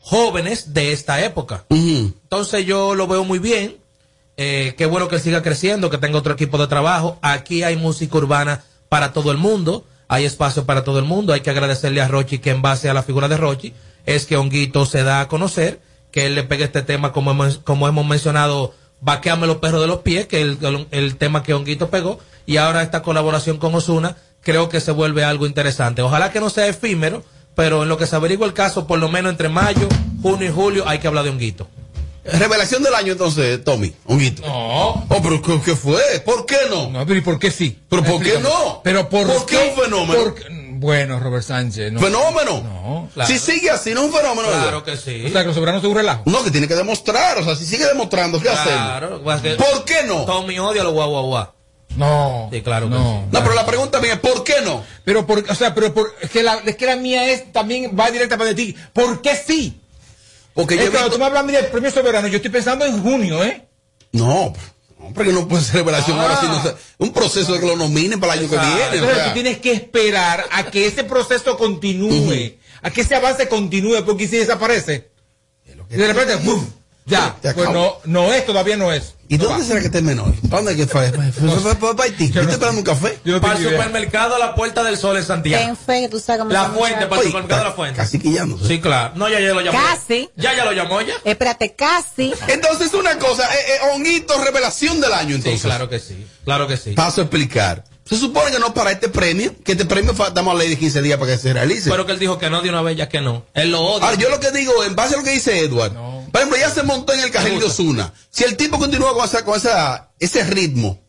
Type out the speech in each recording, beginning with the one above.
jóvenes de esta época. Entonces yo lo veo muy bien. Eh, qué bueno que siga creciendo, que tenga otro equipo de trabajo. Aquí hay música urbana para todo el mundo, hay espacio para todo el mundo. Hay que agradecerle a Rochi que en base a la figura de Rochi es que Honguito se da a conocer, que él le pegue este tema como hemos, como hemos mencionado, Vaqueame los perros de los pies, que es el, el tema que Honguito pegó, y ahora esta colaboración con Osuna creo que se vuelve algo interesante. Ojalá que no sea efímero, pero en lo que se averigua el caso, por lo menos entre mayo, junio y julio, hay que hablar de Honguito. Revelación del año entonces, Tommy, Honguito. No. Oh, pero ¿qué, qué fue? ¿Por qué no? No, pero ¿y por qué sí? ¿Pero por qué no? Pero por, ¿Por qué un fenómeno? por- bueno, Robert Sánchez. No. ¿Fenómeno? No, claro. Si sigue así, no es un fenómeno. Claro que sí. O sea, que los soberanos son un relajo. No, que tiene que demostrar. O sea, si sigue demostrando, ¿qué Claro, hacemos? pues que- ¿Por qué no? Tommy odia los guau guau guau. No. Sí, claro que No. No, pero la pregunta mía es ¿por qué no? Pero por, o sea, pero por, es que la, es que la mía es también va directa para ti. ¿Por qué sí? Porque Es yo cuando visto- tú me hablas del premio soberano, yo estoy pensando en junio, ¿eh? No, no, porque no puede ser revelación Ah. ahora, sino un proceso de que lo nominen para el año que viene. o Entonces sea. tú tienes que esperar a que ese proceso continúe, a que ese avance continúe, porque si desaparece, y de repente, ¡bum! Ya, Te pues no, no es, todavía no es. ¿Y No dónde va. será que esté menor? ¿Para dónde que fue? Fue- para Haití. Yo estoy esperando un café. Yo no Para el supermercado La Puerta del Sol en Santiago. Ten fe, que tú sabes cómo La fuente, para el supermercado La Fuente. Casi quillándose. Sí, claro. No, ya, ya lo llamó. Casi. Ya, ya lo llamó ya. Espérate, casi. Entonces, una cosa, eh, eh, Honguito, revelación del año, Sí, entonces. claro que sí. Claro que sí. Paso a explicar. Se supone que no para este premio, que este premio damos a ley de 15 días para que se realice. Pero que él dijo que no de una vez, ya que no. Él lo odia. Ahora, yo lo que digo, en base a lo que dice Edward, No. Por ejemplo, ya se montó en el carril de Osuna. Si el tipo continúa con, esa, con esa, ese ritmo,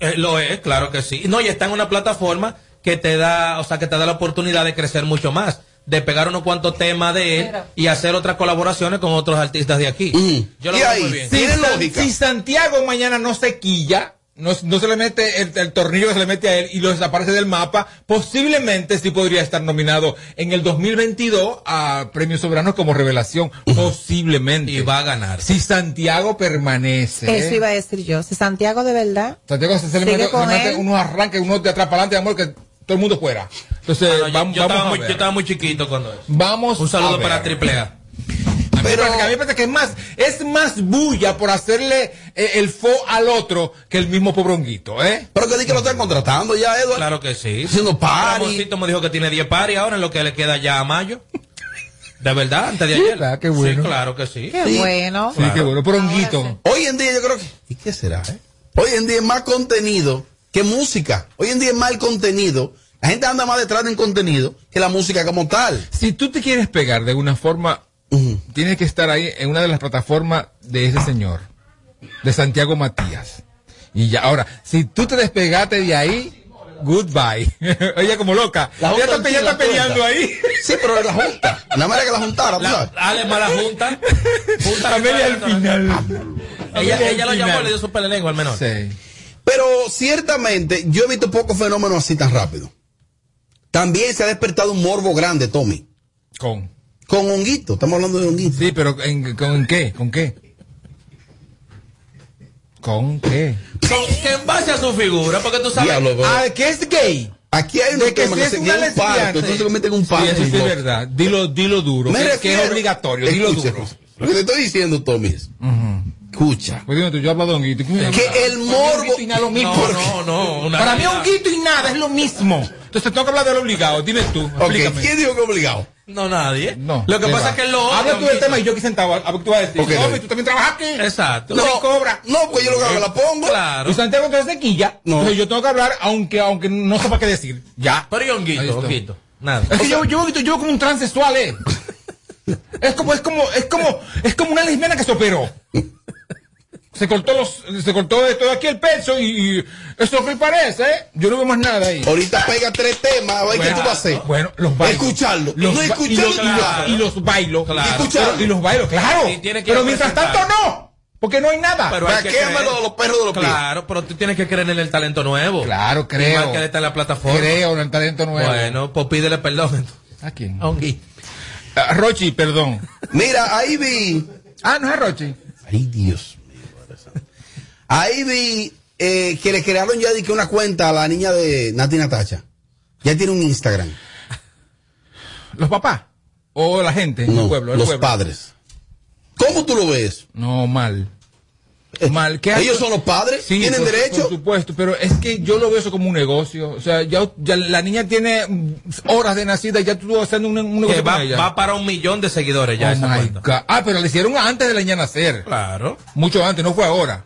Eh, lo es, claro que sí. No, y está en una plataforma que te da, o sea, que te da la oportunidad de crecer mucho más, de pegar unos cuantos temas de él y hacer otras colaboraciones con otros artistas de aquí. Ujú. Yo lo Y veo ahí, muy bien. lógica. si Santiago mañana no se quilla, no, no se le mete el, el tornillo que se le mete a él y lo desaparece del mapa, posiblemente sí podría estar nominado en el 2022 a Premios Soberanos como revelación. Posiblemente. Y va a ganar. Si Santiago permanece. Eso iba a decir yo. Si Santiago de verdad. Santiago se, se le mete, con se mete unos arranques, unos de atrás para adelante, amor, que todo el mundo fuera. Entonces, Ah, no, vamos, yo, vamos estaba a muy, yo estaba muy chiquito cuando eso. Vamos Un saludo a ver. para Triple A. A mí me Pero- a mí me parece que es más, es más bulla por hacerle eh, el fo al otro que el mismo pobronguito, ¿eh? pero que di que lo están contratando ya, Edward. Claro que sí. Haciendo party. Ramoncito me dijo que tiene 10 paris ahora en lo que le queda ya a mayo. De verdad, antes de ayer. ¿verdad? Qué bueno. Sí, claro que sí. Qué Sí. bueno. Sí, qué bueno, pobronguito. Hoy en día yo creo que... ¿Y qué será, eh? Hoy en día es más contenido que música. Hoy en día es más el contenido. La gente anda más detrás del contenido que la música como tal. Si tú te quieres pegar de una forma, Ujú. tienes que estar ahí en una de las plataformas de ese señor, de Santiago Matías. Y ya, ahora, si tú te despegaste de ahí, goodbye. Ella como loca. La ya junta está, ya en está peleando ahí. Sí, pero la junta. La manera que la juntara, tú La, sabes. Ale mala junta. junta Amelia al final. Ella, ella lo llamó y le dio su pelelengua al menor. Sí. Pero ciertamente yo he visto pocos fenómenos así tan rápido. También se ha despertado un morbo grande, Tommy. Con. Con Honguito, estamos hablando de Honguito. Sí, pero ¿en, ¿con qué? ¿Con qué? ¿Con qué? Con- que en base a su figura, porque tú sabes. Diablo, bro. Ah, que es gay. Aquí hay De unos que si que se un parto, entonces se meten un Sí, parto. eso sí es verdad. Dilo, dilo duro. Me que, que refiero- es obligatorio. Dilo Escucha, duro. Lo que te estoy diciendo, Tommy, es, escucha, Pues dime tú, yo hablo de honguito. Que el morbo... Honguito y nada lo mismo. No, no, no. Para mí honguito y nada es lo mismo. Entonces tengo que hablar de lo obligado. Dime tú. ¿quién dijo que obligado? No, nadie. No. Lo que ¿qué pasa va? es que lo Habla tú del tema y yo aquí sentado. A ver qué tú vas a decir. Ok, no, David. tú también trabajas aquí. Exacto. También cobras. No, pues yo lo que hago la pongo. Claro. Y Santiago entonces se quilla. No. Entonces yo tengo que hablar aunque, aunque no sepa qué decir. Ya. Pero y Ahí honguito, honguito. Nada. Es que yo, yo, yo, yo como un transexual, eh. Es como, es como, es como, es como una lesbiana que se operó. Se cortó los, se cortó esto de aquí el pecho y, y eso que parece, eh. Yo no veo más nada ahí. Ahorita pega tres temas, a ver qué tú vas a hacer. Bueno, los bailos. Escucharlo. Los no escucharlo. y los, y los- claro. y los bailos. Claro. Escucharlo. Pero- y los bailos, claro. Y tiene que Pero mientras tanto no. Porque no hay nada. Pero hay que de los perros de los pies. Claro, pero tú tienes que creer en el talento nuevo. Claro, creo. Igual que está en la plataforma. Creo en el talento nuevo. Bueno, pues pídele perdón. ¿A quién? A Honguito. Ah, Rochi, perdón. Mira, ahí vi. Ah, no es Rochi. Ay, Dios. Ahí vi eh, que le crearon ya de que una cuenta a la niña de Nati Natacha. Ya tiene un Instagram. Los papás. ¿O la gente? No, el pueblo, el los pueblo. padres. ¿Cómo tú lo ves? No, mal. Eh, Mal. ¿Qué Ellos son los padres, Sí, tienen por- derecho. Por supuesto, pero es que yo lo veo eso como un negocio. O sea, ya, ya la niña tiene mm, horas de nacida y ya tú haciendo un, un Que negocio va, con ella. va para un millón de seguidores ya Oh esa my cuenta. God. Ah, pero le hicieron antes de la niña nacer. Claro. Mucho antes, no fue ahora.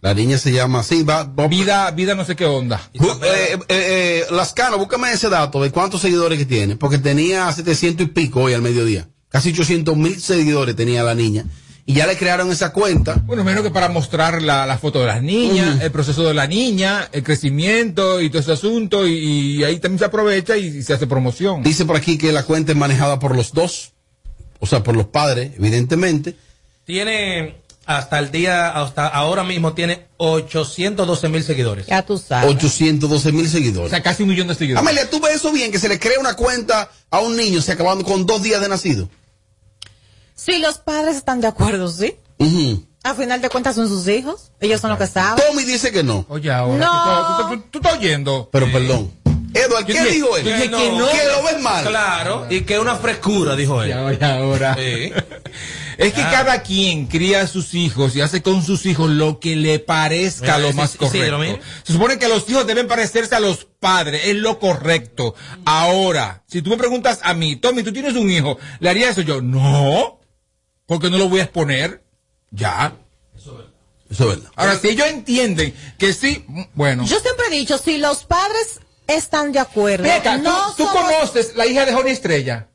La niña se llama así, va, va- Vida, vida no sé qué onda. Eh, eh, eh, Lascano, búscame ese dato de cuántos seguidores que tiene, porque tenía 700 y pico hoy al mediodía. Casi 800 mil seguidores tenía la niña. Y ya le crearon esa cuenta. Bueno, menos que para mostrar la, la foto de las niñas, el proceso de la niña, el crecimiento y todo ese asunto, y, y ahí también se aprovecha y, y se hace promoción. Dice por aquí que la cuenta es manejada por los dos, o sea, por los padres, evidentemente. Tiene hasta el día, hasta ahora mismo tiene 812 mil seguidores. Ya tú sabes. 812 mil O seguidores. sea, casi un millón de seguidores. Amelia, ¿tú ves eso bien? Que se le crea una cuenta a un niño, se acabando con dos días de nacido. Si los padres están de acuerdo, ¿sí? Ujú. A final de cuentas son sus hijos. Ellos son los que saben. Tommy dice que no. Oye, ahora, No. tú, tú- tú- tú estás oyendo. Pero perdón. Edward, ¿qué dije- dijo él? dije que no. Que lo ves mal. Claro, y que una frescura, dijo él. Oye, ahora. Sí. Es que Ah. cada quien cría a sus hijos y hace con sus hijos lo que le parezca Mira, lo más sí, sí, correcto. lo. Se supone que los hijos deben parecerse a los padres, es lo correcto. Ahora, si tú me preguntas a mí, Tommy, tú tienes un hijo, ¿le haría eso yo? No, porque no lo voy a exponer. Ya. Eso es verdad. Ahora, si ellos entienden que sí, mm, bueno. Yo siempre he dicho, si los padres están de acuerdo, acá, no ¿tú, conoces la hija de Johnny Estrella?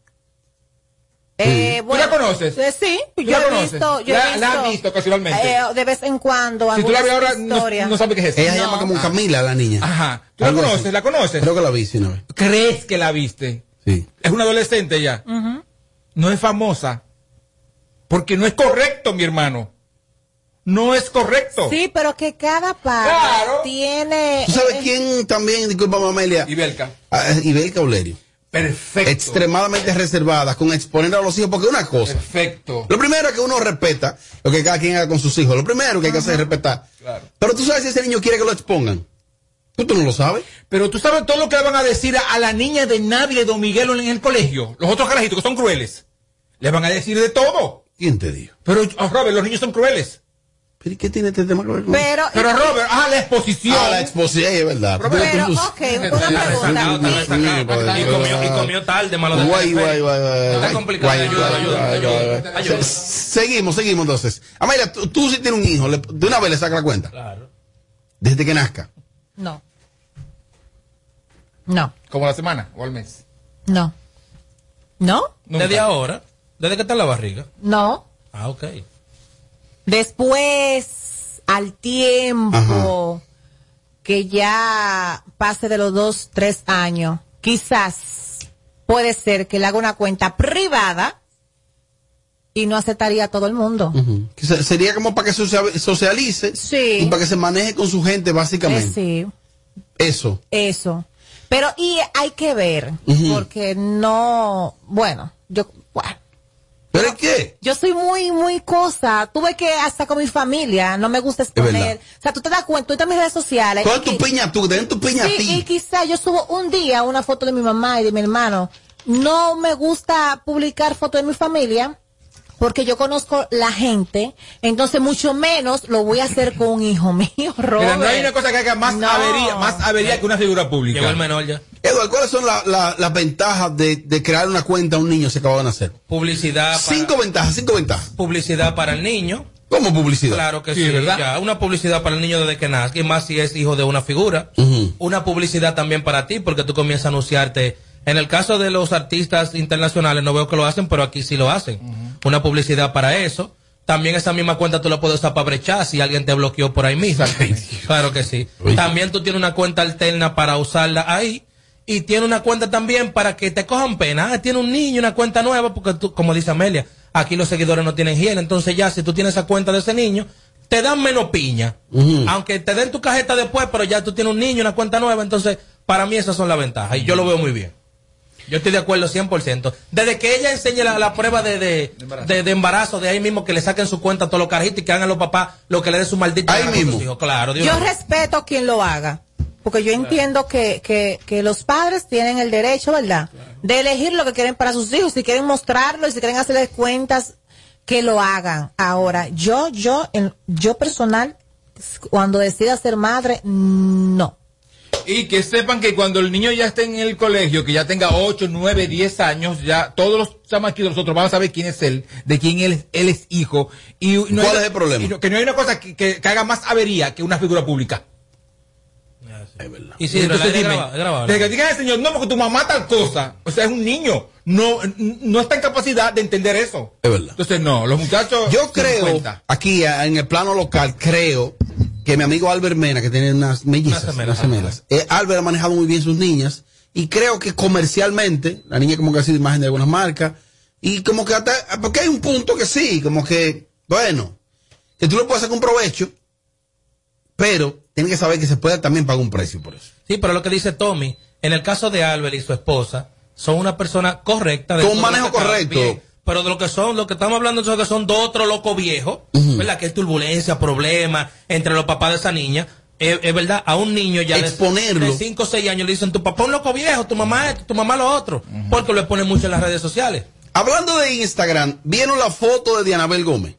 Eh, ¿Tú la conoces? eh, sí, ¿Tú yo la he conoces? visto, yo La- he la has visto, visto ocasionalmente. eh, de vez en cuando, Si tú la ves ahora, no, no sabes qué es eso. Ella se No. llama como Camila, la niña. Ajá. ¿Tú la conoces? así. ¿La conoces? Creo que la vi, sí, vez. ¿Crees que la viste? Sí. Es una adolescente ya. No es famosa. Porque no es correcto, mi hermano. No es correcto. Sí, pero que cada padre Claro. tiene... ¿Tú sabes eh, quién también, disculpa, Amelia? Ibelka. Ah, Ibelka Olerio. Perfecto. Extremadamente reservada con exponer a los hijos, porque una cosa. Perfecto. Lo primero es que uno respeta lo que cada quien haga con sus hijos. Lo primero que hay que hacer es respetar. Claro. Pero tú sabes si ese niño quiere que lo expongan. Tú, tú no lo sabes. Pero tú sabes todo lo que le van a decir a, a la niña de Nadia y Don Miguel en el colegio. Los otros carajitos que son crueles. Le van a decir de todo. ¿Quién te dijo? Pero, oh, Robert, los niños son crueles. ¿Pero y qué tiene este tema que ver con Pero, Pero, Robert, ah, la exposición. Ah, la exposición, es verdad. Pero, pero, ok, una pregunta. Y comió, y comió tarde, malo de Guay, guay, guay, guay. Está guay, complicado. guay, Ayuda, guay, ayuda, guay, ayuda, Seguimos, seguimos entonces. Amelia, tú, tú si tienes un hijo, de una vez le sacas la cuenta. Claro. Desde que nazca. No. No. Como la semana o al mes. No. ¿No? Desde ahora, desde que está en la barriga. No. Ah, ok. Después, al tiempo que ya pase de los dos, tres años, quizás puede ser que le haga una cuenta privada y no aceptaría a todo el mundo. Sería como para que socia- socialice Sí. y para que se maneje con su gente, Eh, básicamente. sí, Eso. eso. Pero, y hay que ver, porque no, bueno, yo, bueno, ¿Pero es qué? Yo soy muy, muy cosa. Tuve que hasta con mi familia, no me gusta exponer. O sea, tú te das cuenta, tú estás en mis redes sociales. ¿Cuál y es tu piña tú? Den tu piña a Sí, y ti. quizá yo subo un día una foto de mi mamá y de mi hermano. No me gusta publicar fotos de mi familia porque yo conozco la gente, entonces mucho menos lo voy a hacer con un hijo mío, Robert. Mira, no hay una cosa que haga más No. avería, más avería que una figura pública. Llegó el menor ya. Eduardo, ¿cuáles son la- la- las ventajas de, de crear una cuenta a un niño que se acaba de nacer? Publicidad para, Cinco ventajas, cinco ventajas. publicidad para el niño. ¿Cómo publicidad? Claro que Sí, sí, ¿verdad? ya, una publicidad para el niño desde que nace, y más si es hijo de una figura. Una publicidad también para ti, porque tú comienzas a anunciarte. En el caso de los artistas internacionales, no veo que lo hacen, pero aquí sí lo hacen. Una publicidad para eso. También esa misma cuenta tú la puedes usar para brechar si alguien te bloqueó por ahí mismo. Claro que sí. Oye. También tú tienes una cuenta alterna para usarla ahí. Y tiene una cuenta también para que te cojan pena. Ah, tiene un niño, una cuenta nueva, porque tú, como dice Amelia, aquí los seguidores no tienen hiel. Entonces ya, si tú tienes esa cuenta de ese niño, te dan menos piña. Aunque te den tu cajeta después, pero ya tú tienes un niño, una cuenta nueva. Entonces, para mí esas son las ventajas. Y yo lo veo muy bien. Yo estoy de acuerdo 100%. Desde que ella enseñe la, la prueba de, de, de- de embarazo, de ahí mismo que le saquen su cuenta a todos los carajitos y que hagan a los papás lo que le dé su maldita Ahí mismo. Claro, Dios Yo mío. respeto a quien lo haga. Porque yo entiendo que, que, que los padres tienen el derecho, ¿verdad? De elegir lo que quieren para sus hijos, si quieren mostrarlo y si quieren hacerles cuentas, que lo hagan. Ahora, yo, yo, en, yo personal, cuando decida ser madre, no. Y que sepan que cuando el niño ya esté en el colegio, que ya tenga 8, 9, 10 años, ya todos los chamaquitos nosotros van a saber quién es él, de quién él, es- él es hijo. Y no ¿Cuál hay- es el problema? y no- que no hay una cosa que, que- que haga más avería que una figura pública. Es verdad. Y si Entonces es dime, desde que digan al señor, no, porque tu mamá tal cosa. O sea, es un niño. No, no está en capacidad de entender eso. Es verdad. Entonces, no, los muchachos. Yo creo, aquí en el plano local, creo que mi amigo Albert Mena, que tiene unas mellizas, Unas unas gemelas, gemelas, eh, Albert ha manejado muy bien sus niñas y creo que comercialmente, la niña como que ha sido imagen de algunas marcas y como que hasta, porque hay un punto que sí, como que, bueno, que tú le puedes sacar un provecho, pero tiene que saber que se puede también pagar un precio por eso. Sí, pero lo que dice Tommy, en el caso de Albert y su esposa, son una persona correcta. de Con todo manejo correcto. bien. pero de lo que son, lo que estamos hablando son que son dos otros locos viejos, ¿verdad? Que hay turbulencia, problemas entre los papás de esa niña. Es, es verdad, a un niño ya de- Exponerlo. de 5 o 6 años le dicen, tu papá es un loco viejo, tu mamá esto, tu mamá lo otro, porque lo exponen mucho en las redes sociales. Hablando de Instagram, ¿vieron la foto de Dianabel Gómez?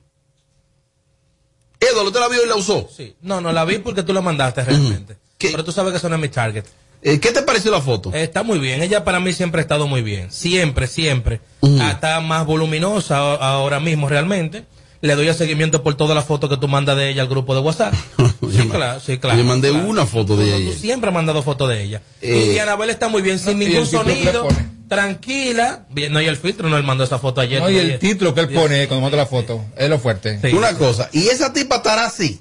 Eduardo, ¿usted la vio y la usó? Sí. No, no la vi porque tú la mandaste realmente. ¿Qué? Pero tú sabes que eso no es mi target. Eh, ¿Qué te pareció la foto? Eh, Está muy bien. Ella para mí siempre ha estado muy bien. Siempre, siempre. Ah, Está más voluminosa a- ahora mismo realmente. Le doy el seguimiento por todas las fotos que tú mandas de ella al grupo de WhatsApp. sí, claro, sí, claro. yo mandé claro. una foto de ella. Tú siempre has mandado fotos de ella. Eh, y Dianabel está muy bien, sin ningún le sonido tranquila. No, hay el filtro no él mandó esa foto ayer. No, y el título que él pone cuando manda la foto. Es lo fuerte. Una cosa, y esa tipa estará así,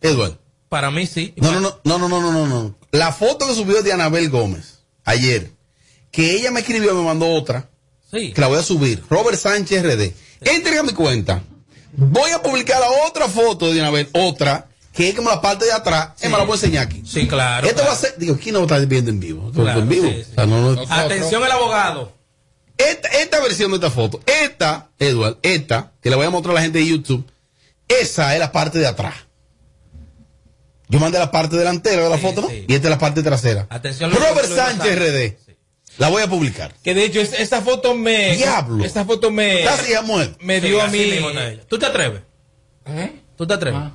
Eduardo. Para mí sí. No, no, no, no, no, no, no, no. La foto que subió de Anabel Gómez ayer, que ella me escribió, me mandó otra. Sí. Que la voy a subir. Robert Sánchez RD. Entrega mi cuenta. Voy a publicar la otra foto de Anabel, otra, que es como la parte de atrás. Es me la voy a enseñar aquí. Sí, claro. Esto claro. va a ser, digo, ¿quién no está viendo en vivo? Claro, en vivo. sí, sí. O sea, no, no- No. Atención el abogado. esta, esta versión de esta foto, esta, Edward, esta, que le voy a mostrar a la gente de YouTube, esa es la parte de atrás. Yo mandé la parte delantera de la Sí, foto, ¿no? sí. Y esta es la parte trasera. Atención, Robert Sánchez. RD. Sí. La voy a publicar. Que de hecho, es- esta foto me. Diablo. Esta foto me. Casi ya muerto. Me Sí, dio a mí. mismo. ¿Tú te atreves? ¿Eh? ¿Tú te atreves? Ah.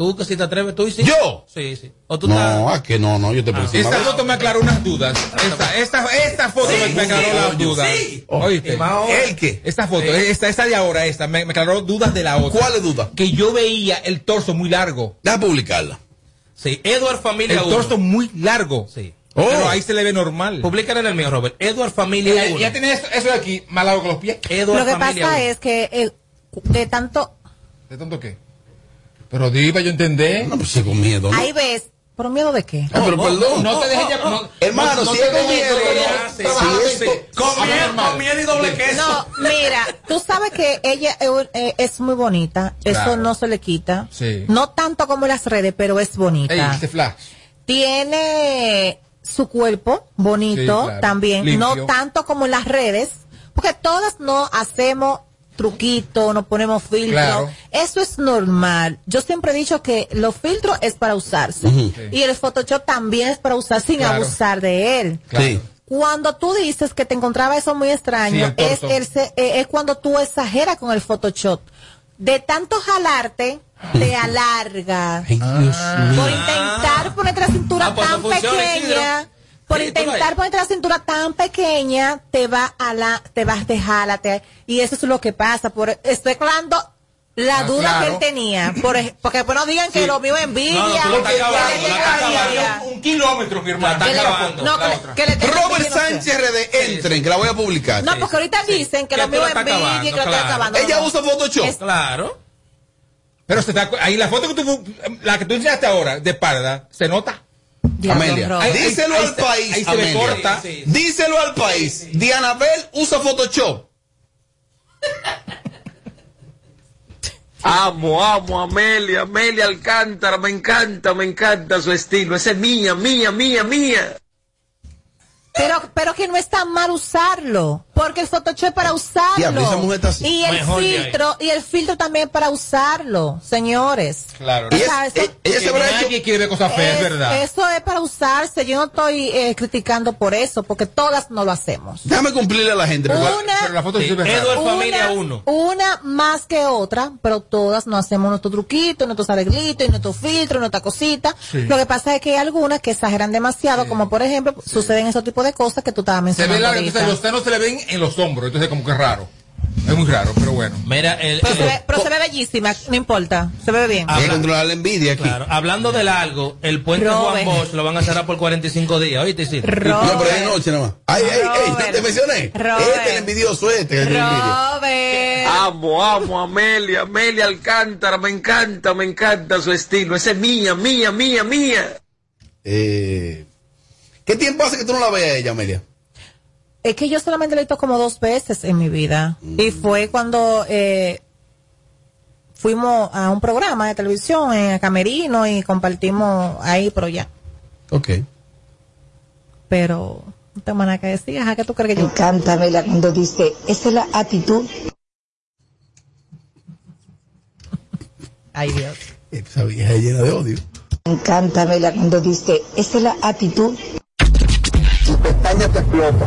¿Tú que sí te atreves? ¿Tú y sí? ¿Yo? Sí, sí. ¿O tú No, estás- es que no, no, yo te encima. Esta foto me aclaró unas dudas. Esta, esta, esta foto Sí, me, aclaró sí, las dudas. sí. ¿Oíste? ¿El qué? Esta foto, esta, esta de ahora, esta, me, me aclaró dudas de la otra. ¿Cuáles dudas? Que yo veía el torso muy largo. Deja publicarla. Sí, Edward El Familia 1. torso muy largo. Sí. Oh. Pero ahí se le ve normal. Publican en el mío, Robert. Edward Familia Ya, 1. ya tiene eso, eso de aquí más largo que los pies. Edward Lo que Familia pasa 1. es que el, de tanto, ¿De tanto qué? Pero di para yo entender. No, pues sí, con miedo. ¿no? ahí ves, ¿por miedo de qué? Ah, pero Oh, perdón. No te dejes ya. no- Hermano, no si es con miedo, no no. Con miel y doble queso. No, mira, tú sabes que ella eh, es muy bonita, eso Claro. no se le quita. Sí. No tanto como las redes, pero es bonita. Ey, este flash. Tiene su cuerpo bonito Sí, claro. también, Limpio. no tanto como en las redes, porque todas no hacemos truquito, no ponemos filtro. Claro. Eso es normal. Yo siempre he dicho que los filtros es para usarse. Sí. y el Photoshop también es para usar sin Claro. abusar de él. Claro. Sí. Cuando tú dices que te encontraba eso muy extraño, Sí, el es, torso. el se- eh, es cuando tú exageras con el Photoshop. De tanto jalarte, te alarga. Ay, Dios mío. Por intentar ponerte la cintura Ah, pues tan no funciona, pequeña, Isidro. Por intentar ponerte la cintura tan pequeña, te va a la, te vas de jálate. Y eso es lo que pasa. Por, estoy aclarando la Ah, duda claro. que él tenía. Por, porque después no digan que Sí. lo es envidia. No, no, le acabando, envidia. acabando. Un kilómetro, mi hermano. Está acabando, no, la que le- que le Robert envidia, no sé. Sánchez RD, entren, que la voy a publicar. No, porque ahorita sí. dicen que Que lo estás envidia y que lo claro. acabando. Ella usa Photoshop. Es- Claro. Pero se está, ahí la foto que tú, la que tú enseñaste ahora, de parda, se nota. Amelia, díselo ahí al país. corta. Sí, sí. Díselo al país. Dianabel usa Photoshop. Amo, amo Amelia, Amelia Alcántara, me encanta, me encanta su estilo. Esa es mía, mía, mía, mía. Pero, pero que no está mal usarlo. Porque el Photoshop es para usarlo. Diablo, esa mujer está así. Y el Mejor filtro, y el filtro también para usarlo, señores. Claro. Ella, O sea, eso- ella- ella se Que habrá hecho. nadie quiere ver cosas feas, Es- ¿verdad? Eso es para usarse. Yo no estoy eh, criticando por eso, porque todas no lo hacemos. Déjame cumplirle a la gente. Una- Pero la foto Sí, sí es Edward rara. Familia uno. Una más que otra, pero todas nos hacemos nuestro truquito, nuestros arreglitos, y nuestro filtro, nuestra cosita. Sí. Lo que pasa es que hay algunas que exageran demasiado, como por ejemplo, suceden esos tipos de cosas que tú estabas Se mencionando. ve largo, ahorita. entonces los senos se le ven en los hombros, entonces como que es raro. Es muy raro, pero bueno. Mira, el, Pero, se ve, pero se ve bellísima, no importa, se ve bien. Hay que Habla- controlar la envidia aquí. claro, hablando del algo, el puente Robert. Juan Bosch lo van a cerrar por 45 días, ¿oíste? Sí. No, pero es noche nada más. Ay, ay, ay, te mencioné. Robert. Este es el envidioso este que. Robert. Amo, amo a Amelia, Amelia Alcántara, me encanta, me encanta su estilo. Esa es mía, mía, mía, mía. Eh, ¿Qué tiempo hace que tú no la veas a ella, Amelia? Es que yo solamente la he visto como dos veces en mi vida. Y fue cuando eh, fuimos a un programa de televisión en Camerino y compartimos ahí, pero ya. Ok. Pero no tengo nada que decir. Ajá, ¿qué tú crees que Me yo? encanta, Mela, cuando dice, esa es la actitud. Ay, Dios. Esa vieja es llena de odio. Me encanta, Mela, cuando dice, esa es la actitud. No, no, no, no,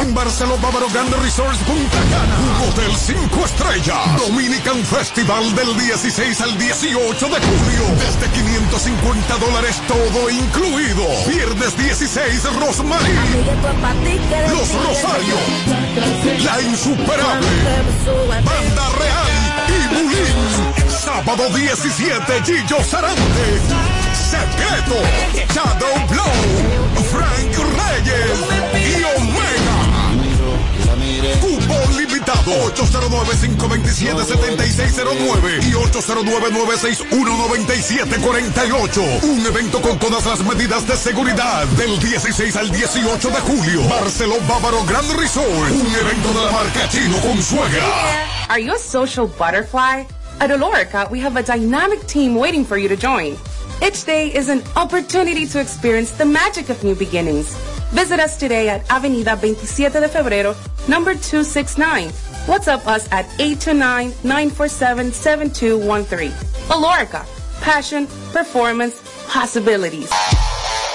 En Barcelona Bávaro Grande Resorts Punta Cana, un hotel 5 estrellas, Dominican Festival del 16 al 18 de julio, desde 550 dólares todo incluido. Viernes 16 Rosmarie, Los Rosarios, La Insuperable, Banda Real y Bulín. Sábado 17 Gillo Sarante, Secreto, Shadow Blow, Frank Limitado 809-527-7609 y 809-961-9748. Un evento con todas las medidas de seguridad del 16 al 18 de julio. Barceló Bávaro Grand Resort. Un evento de la marca Chino con suegra. Are you a social butterfly? At Olorica, we have a dynamic team waiting for you to join. Each day is an opportunity to experience the magic of new beginnings. Visit us today at Avenida 27 de Febrero, number 269. WhatsApp us at 829-947-7213. Olorica, passion, performance, possibilities.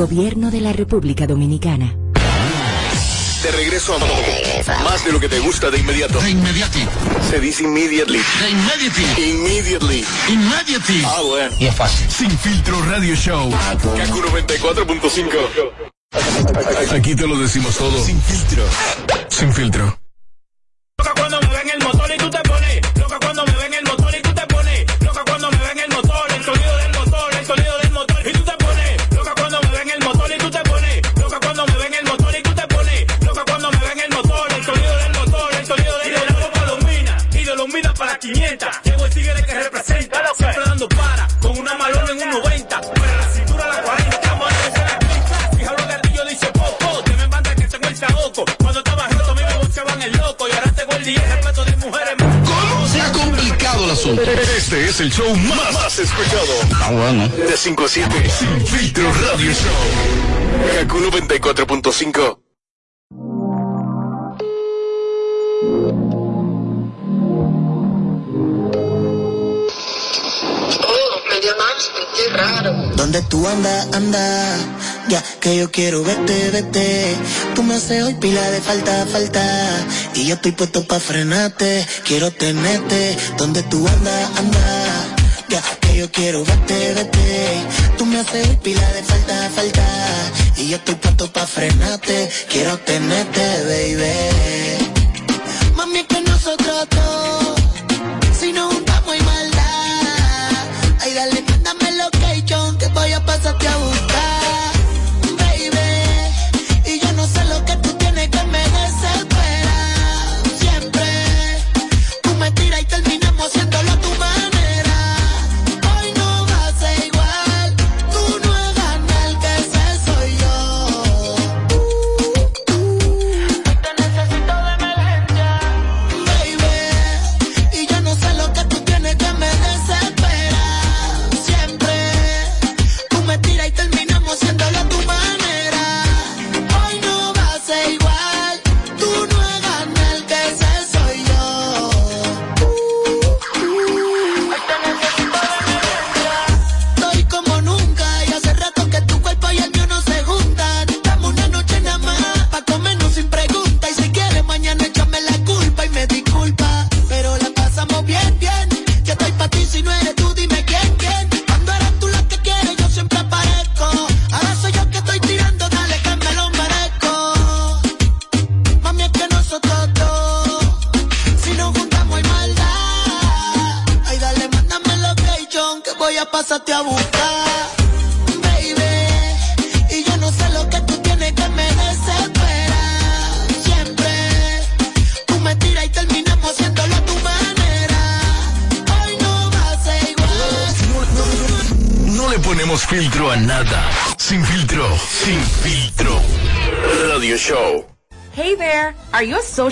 Gobierno de la República Dominicana. De regreso a más de lo que te gusta de inmediato. De inmediati. Se dice immediately. De inmediati. Immediately. Inmediati. Ah, bueno. Y es fácil. Sin filtro radio show. Kaku 94.5. Aquí te lo decimos todo. Sin filtro. Sin filtro. Loca cuando me ven el motor y tú te Siempre dando para con una malona en un 90. Para la cintura la 40. Estamos a la pista. Fija lo gatillo dice poco. Te me manda que tengo el saoco. Cuando estaba roto a mí me boxeaban el loco. Y ahora tengo el día respeto de mujeres. ¿Cómo se ha complicado el asunto? Este es el show más, más escuchado. Ah, bueno. De 5 a 7. Sin filtro radio show. Kaku 94.5. Donde tú andas, anda, ya que yo quiero verte, vete. Tú me haces hoy pila de falta, falta. Y yo estoy puesto pa' frenarte, quiero tenerte. Donde tú andas, anda, ya que yo quiero verte, vete. Tú me haces hoy pila de falta, falta. Y yo estoy puesto pa' frenarte, quiero tenerte, baby. Mami, es que nosotros dos, si nos juntamos pasarte a buscar,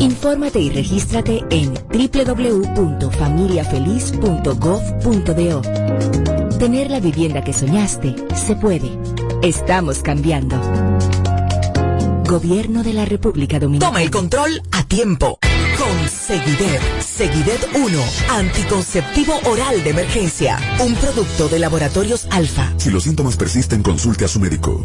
Infórmate y regístrate en www.familiafeliz.gov.do. Tener la vivienda que soñaste se puede. Estamos cambiando. Gobierno de la República Dominicana. Toma el control a tiempo. Con Seguidet. Seguidet 1. Anticonceptivo oral de emergencia. Un producto de laboratorios alfa. Si los síntomas persisten, consulte a su médico.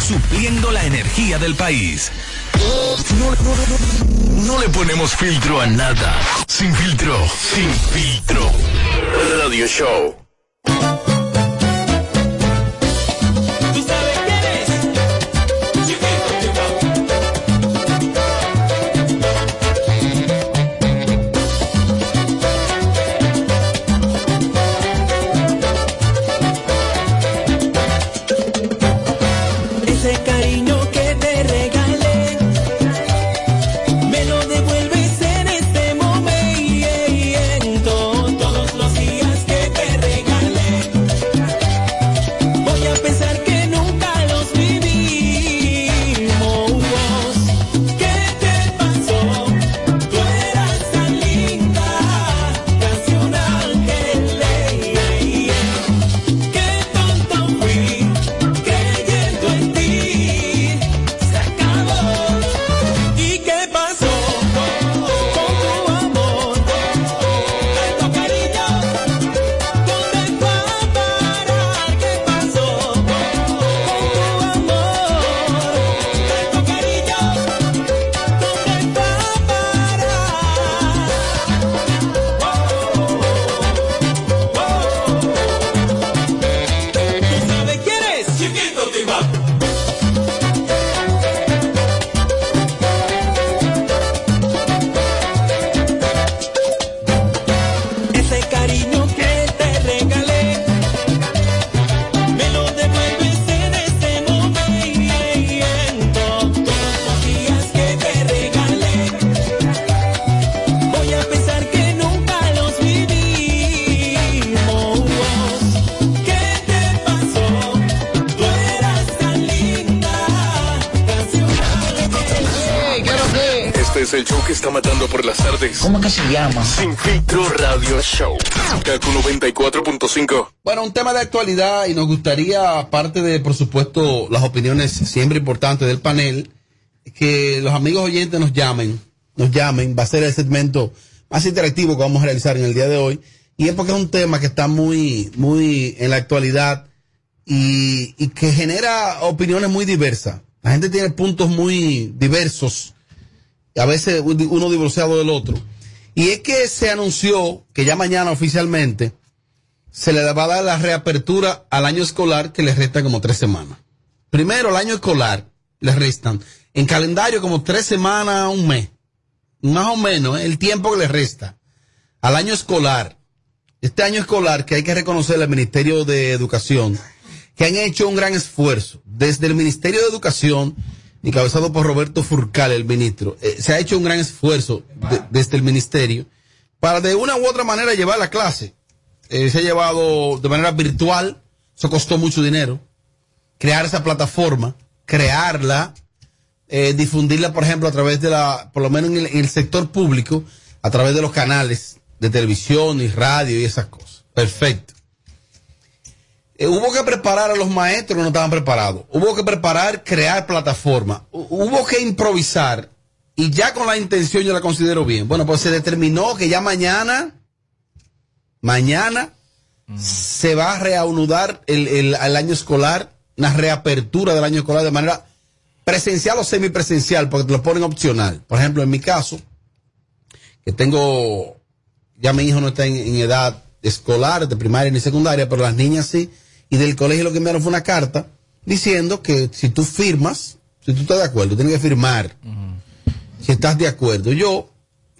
Supliendo la energía del país. No, no, le ponemos filtro a nada. Sin filtro, sin filtro. Radio Show. Llama? Sin filtro radio show. Kaku 94.5. Bueno, un tema de actualidad y nos gustaría, aparte de, por supuesto, las opiniones siempre importantes del panel, que los amigos oyentes nos llamen, nos llamen, va a ser el segmento más interactivo que vamos a realizar en el día de hoy, y es porque es un tema que está muy, muy en la actualidad y, y que genera opiniones muy diversas. La gente tiene puntos muy diversos, y a veces uno divorciado del otro. Y es que se anunció que ya mañana oficialmente se le va a dar la reapertura al año escolar que le resta como tres semanas. Primero, el año escolar le restan en calendario como tres semanas, un mes. Más o menos, ¿eh? el tiempo que le resta al año escolar. Este año escolar que hay que reconocer al Ministerio de Educación, que han hecho un gran esfuerzo. Desde el Ministerio de Educación, encabezado por Roberto Furcal, el ministro, eh, se ha hecho un gran esfuerzo de- desde el ministerio para de una u otra manera llevar la clase. Eh, se ha llevado de manera virtual, eso costó mucho dinero. Crear esa plataforma, crearla, eh, difundirla, por ejemplo, a través de la, por lo menos en el, en el sector público, a través de los canales de televisión y radio y esas cosas. Perfecto. Eh, hubo que preparar a los maestros que no estaban preparados. Hubo que preparar, crear plataforma. Hu- Hubo que improvisar. Y ya con la intención yo la considero bien. Bueno, pues se determinó que ya mañana, mañana, se va a reanudar el, el- el año escolar, una reapertura del año escolar de manera presencial o semipresencial, porque te lo ponen opcional. Por ejemplo, en mi caso, que tengo, ya mi hijo no está en, en edad escolar, de primaria ni secundaria, pero las niñas sí, y del colegio lo que enviaron fue una carta diciendo que si tú firmas, si tú estás de acuerdo, tienes que firmar, si estás de acuerdo. Yo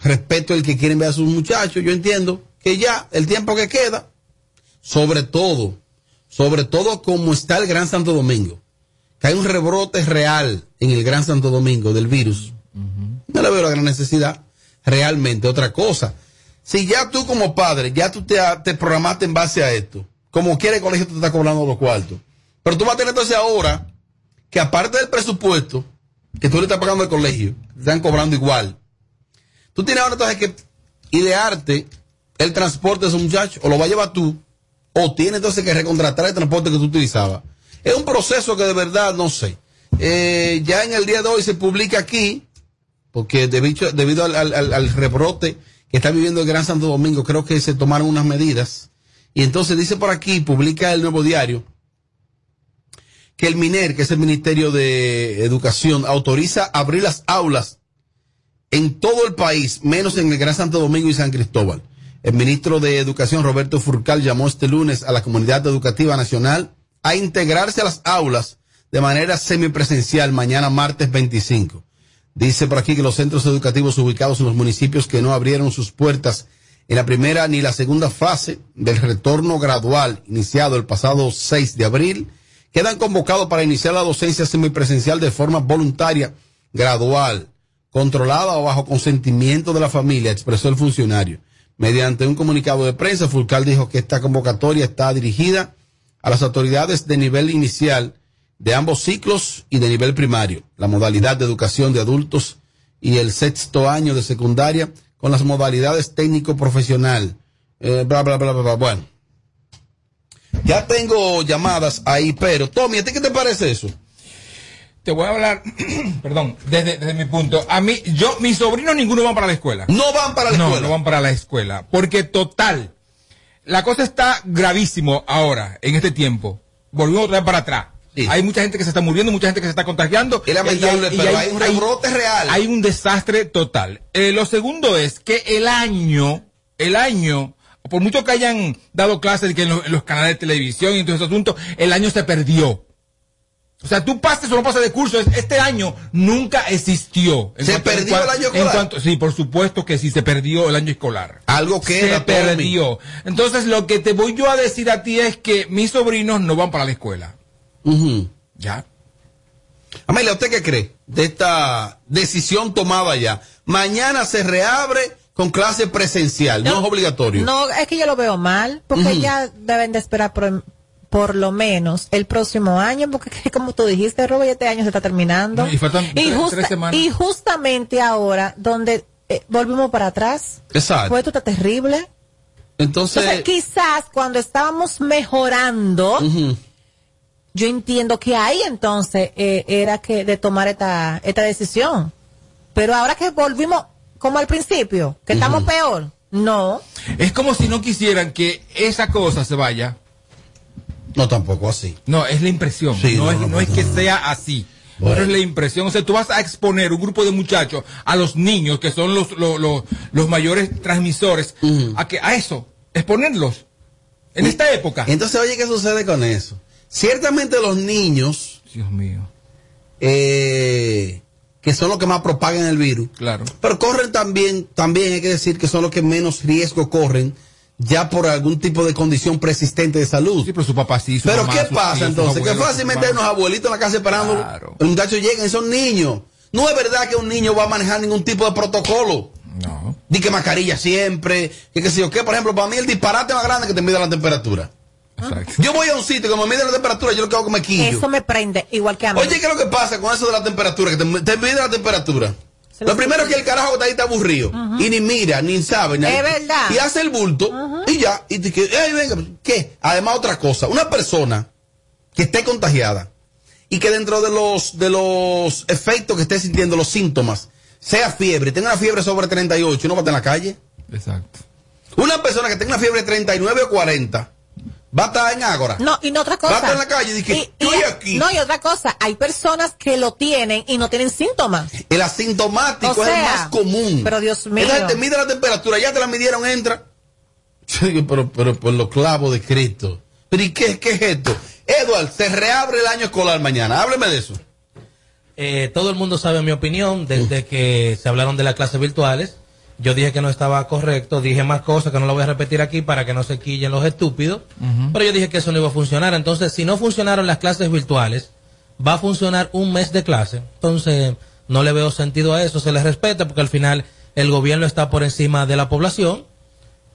respeto el que quiere enviar a sus muchachos, yo entiendo que ya el tiempo que queda, sobre todo, sobre todo como está el Gran Santo Domingo, que hay un rebrote real en el Gran Santo Domingo del virus, no le veo la gran necesidad realmente. Otra cosa, si ya tú como padre, ya tú te, te programaste en base a esto, como quiere el colegio te está cobrando los cuartos, pero tú vas a tener entonces ahora que aparte del presupuesto que tú le estás pagando al colegio, te están cobrando igual. Tú tienes ahora entonces que idearte el transporte de esos muchachos, o lo va a llevar tú, o tienes entonces que recontratar el transporte que tú utilizabas. Es un proceso que de verdad no sé. Eh, ya en el día de hoy se publica aquí, porque debido, debido al rebrote que está viviendo el Gran Santo Domingo, creo que se tomaron unas medidas. Y entonces dice por aquí, publica el nuevo diario, que el MINER, que es el Ministerio de Educación, autoriza abrir las aulas en todo el país, menos en el Gran Santo Domingo y San Cristóbal. El ministro de Educación, Roberto Furcal, llamó este lunes a la comunidad educativa nacional a integrarse a las aulas de manera semipresencial mañana martes 25. Dice por aquí que los centros educativos ubicados en los municipios que no abrieron sus puertas en la primera ni la segunda fase del retorno gradual iniciado el pasado 6 de abril quedan convocados para iniciar la docencia semipresencial de forma voluntaria, gradual, controlada o bajo consentimiento de la familia, expresó el funcionario. Mediante un comunicado de prensa, Fulcal dijo que esta convocatoria está dirigida a las autoridades de nivel inicial de ambos ciclos y de nivel primario, la modalidad de educación de adultos y el sexto año de secundaria con las modalidades técnico-profesional. Eh, bla, bla, bla, bla, bla. Bueno, ya tengo llamadas ahí, pero Tommy, ¿a ti qué te parece eso? Te voy a hablar, perdón, desde, desde mi punto. A mí, yo, mis sobrinos ninguno van para la escuela. No van para la no, escuela. No van para la escuela. Porque total, la cosa está gravísimo ahora, en este tiempo. Volvemos otra vez para atrás. Hay mucha gente que se está muriendo, mucha gente que se está contagiando. Es lamentable, Y- y- y pero hay un rebrote real. Hay un desastre total. Eh, lo segundo es que el año, el año, por mucho que hayan dado clases que en, los- en los canales de televisión y en todos esos asuntos, el año se perdió. O sea, tú pases o no pases de curso, es- este año nunca existió. En ¿Se cuanto- perdió el año en escolar? cuanto- sí, por supuesto que sí, se perdió el año escolar. Algo que se perdió. Entonces, lo que te voy yo a decir a ti es que mis sobrinos no van para la escuela. Ujú. Ya. Amelia, ¿usted qué cree de esta decisión tomada ya? Mañana se reabre con clase presencial, no, es obligatorio. No, es que yo lo veo mal, porque ya deben de esperar por, por lo menos el próximo año, porque como tú dijiste, Robert, este año se está terminando. No, y faltan tres- justa- tres semanas. y justamente ahora, donde eh, volvimos para atrás, Exacto. fue esto está terrible. Entonces, Entonces, quizás cuando estábamos mejorando. Yo entiendo que ahí entonces eh, era que de tomar esta, esta decisión. Pero ahora que volvimos como al principio, que estamos peor, no. Es como si no quisieran que esa cosa se vaya. no tampoco así. No, es la impresión. Sí, no, no, es, no, no es que no. sea así. Bueno. Pero es la impresión. O sea, tú vas a exponer un grupo de muchachos a los niños, que son los, los, los, los mayores transmisores, a que a eso, exponerlos. En esta época. Entonces, oye, ¿qué sucede con eso? Ciertamente los niños, Dios mío. eh, que son los que más propagan el virus, Claro. pero corren también, también hay que decir que son los que menos riesgo corren ya por algún tipo de condición persistente de salud. Sí, pero su papá sí, su Pero mamá, ¿qué pasa entonces? Que fácilmente hay unos abuelitos en la casa esperando. Claro. Los muchachos llegan y son niños. No es verdad que un niño va a manejar ningún tipo de protocolo. No. Di que mascarilla siempre, que qué sé yo qué. Por ejemplo, para mí el disparate más grande es que te mida la temperatura. Exacto. Yo voy a un sitio que me mide la temperatura, yo lo que hago que me quillo. Eso me prende, igual que a mí. Oye, ¿qué es lo que pasa con eso de la temperatura? Que te, te mide la temperatura. Se Lo lo primero es que el carajo que está ahí está aburrido. Y ni mira, ni sabe. ni- Es verdad. Y hace el bulto y ya. Y te que, "Ey, venga, ¿qué? Además, otra cosa. Una persona que esté contagiada y que dentro de los, de los efectos que esté sintiendo, los síntomas, sea fiebre, tenga una fiebre sobre 38 y no va a estar en la calle. Exacto. Una persona que tenga una fiebre de 39 o 40 va a estar en Ágora. No, y no otra cosa. Va a estar en la calle y dice, Y- estoy y- aquí. No, y otra cosa, hay personas que lo tienen y no tienen síntomas. El asintomático O es el más común. pero Dios mío. Esa gente mide la temperatura, ya te la midieron, entra. Yo digo, pero, pero por los clavos de Cristo. ¿Pero y qué, qué es esto? Edward, se reabre el año escolar mañana. Hábleme de eso. Eh, todo el mundo sabe mi opinión desde que se hablaron de las clases virtuales. Yo dije que no estaba correcto, dije más cosas que no lo voy a repetir aquí para que no se quillen los estúpidos. Pero yo dije que eso no iba a funcionar. Entonces, si no funcionaron las clases virtuales, va a funcionar un mes de clase. Entonces, no le veo sentido a eso. Se les respeta porque al final el gobierno está por encima de la población.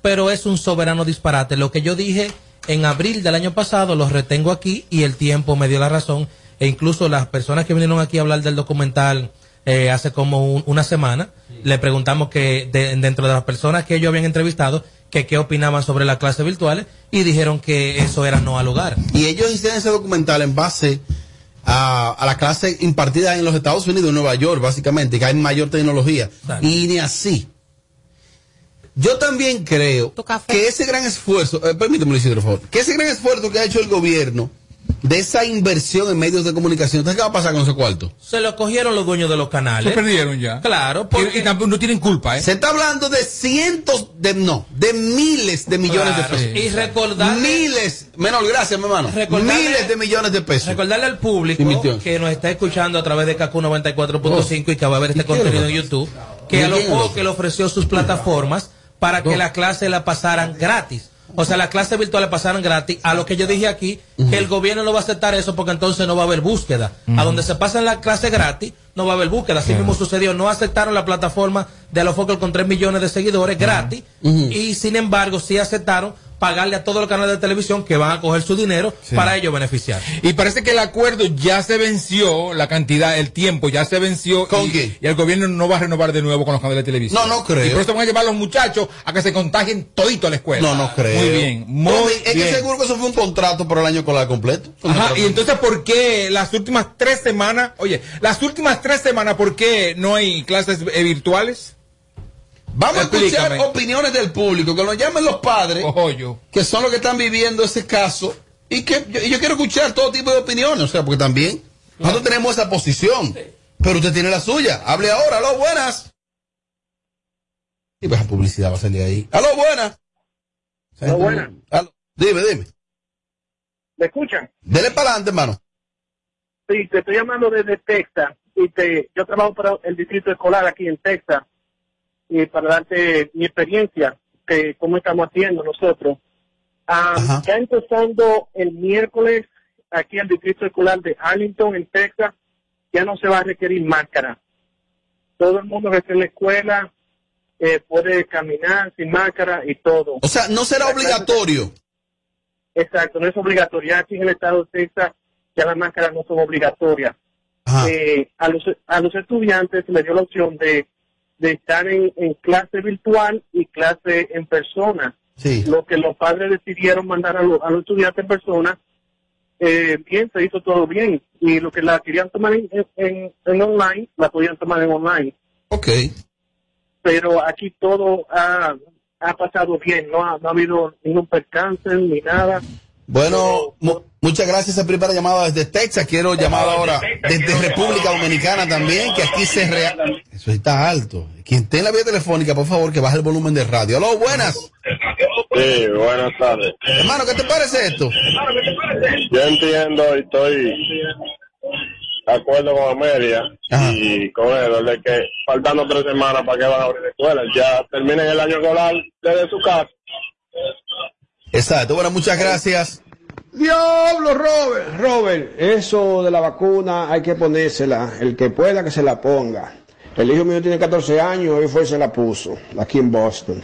Pero es un soberano disparate. Lo que yo dije en abril del año pasado lo retengo aquí y el tiempo me dio la razón. E incluso las personas que vinieron aquí a hablar del documental eh, hace como un- una semana, le preguntamos que de- dentro de las personas que ellos habían entrevistado, que qué opinaban sobre las clases virtuales y dijeron que eso era no al hogar. Y ellos hicieron ese documental en base a, a la clase impartida en los Estados Unidos, en Nueva York, básicamente, que hay mayor tecnología. Exacto. Y ni así. Yo también creo que ese gran esfuerzo, eh, permíteme, Luis, por favor, que ese gran esfuerzo que ha hecho el gobierno de esa inversión en medios de comunicación, ¿entonces qué va a pasar con ese cuarto? Se lo cogieron los dueños de los Se canales. perdieron ya. Claro, Y, y porque tampoco no tienen culpa, ¿eh? Se está hablando de cientos de, no, de miles de millones Claro, de pesos. y recordarle- Miles, menos gracias, mi hermano. Miles de millones de pesos. Recordarle al público que nos está escuchando a través de KQ 94.5 y que va a ver este ¿Y qué contenido en YouTube, que a ¿Y los quién lo pocos que? que le ofreció sus plataformas para que No. la clase la pasaran gratis. O sea, la clase virtual la pasaran gratis. A lo que yo dije aquí, que el gobierno no va a aceptar eso porque entonces no va a haber búsqueda. A donde se pasan la clase gratis, no va a haber búsqueda. Así mismo sucedió. No aceptaron la plataforma de Alofocal con 3 millones de seguidores gratis. Y sin embargo, sí aceptaron pagarle a todos los canales de televisión que van a coger su dinero para ellos beneficiar. Y parece que el acuerdo ya se venció, la cantidad, el tiempo ya se venció. ¿Con y? Y el gobierno no va a renovar de nuevo con los canales de televisión. No, no creo. Y por eso van a llevar a los muchachos a que se contagien todito a la escuela. No, no creo. Muy bien, muy es bien. que seguro que eso fue un contrato por el año escolar completo. Ajá, y entonces, ¿por qué las últimas tres semanas, oye, las últimas tres semanas, ¿por qué no hay clases eh, virtuales? Vamos a escuchar opiniones del público, que nos llamen los padres, Ojo que son los que están viviendo ese caso, y que yo, y yo quiero escuchar todo tipo de opiniones, o sea, porque también nosotros tenemos esa posición, pero usted tiene la suya. Hable ahora, aló, buenas. Y pues esa publicidad va a salir ahí. Aló, buenas. Aló, buenas. Aló. Dime, dime. ¿Me escuchan? Dele para adelante, hermano. Sí, te estoy llamando desde Texas y te, yo trabajo para el distrito escolar aquí en Texas y para darte mi experiencia, que cómo estamos haciendo nosotros. Ah, ya empezando el miércoles aquí al distrito escolar de Arlington en Texas, ya no se va a requerir máscara. Todo el mundo que esté en la escuela eh, puede caminar sin máscara y todo. O sea, no será obligatorio. Exacto, no es obligatorio. Aquí en el estado de Texas ya las máscaras no son obligatorias. Eh, a, los, a los estudiantes se les dio la opción de, de estar en, en clase virtual y clase en persona. Lo que los padres decidieron mandar a, los- a los estudiantes en persona, eh, bien, se hizo todo bien. Y lo que la querían tomar en, en, en online, la podían tomar en online. Ok. Pero aquí todo ha, ha pasado bien, no ha, no ha habido ningún percance ni nada. Bueno, mu- muchas gracias a primera llamada desde Texas. Quiero llamar ahora desde República Dominicana también, que aquí se rea... Eso está alto. Quien esté en la vía telefónica, por favor, que baje el volumen de radio. Aló, buenas. Sí, buenas tardes. Hermano, ¿qué te parece esto? Yo entiendo y estoy de acuerdo con Amelia y con él de que faltando tres semanas para que van a abrir escuelas, ya terminen el año escolar desde su casa. Exacto. Bueno, muchas gracias. Diablo, Robert. Robert, eso de la vacuna hay que ponérsela. El que pueda que se la ponga. El hijo mío tiene 14 años, hoy fue y se la puso, aquí en Boston.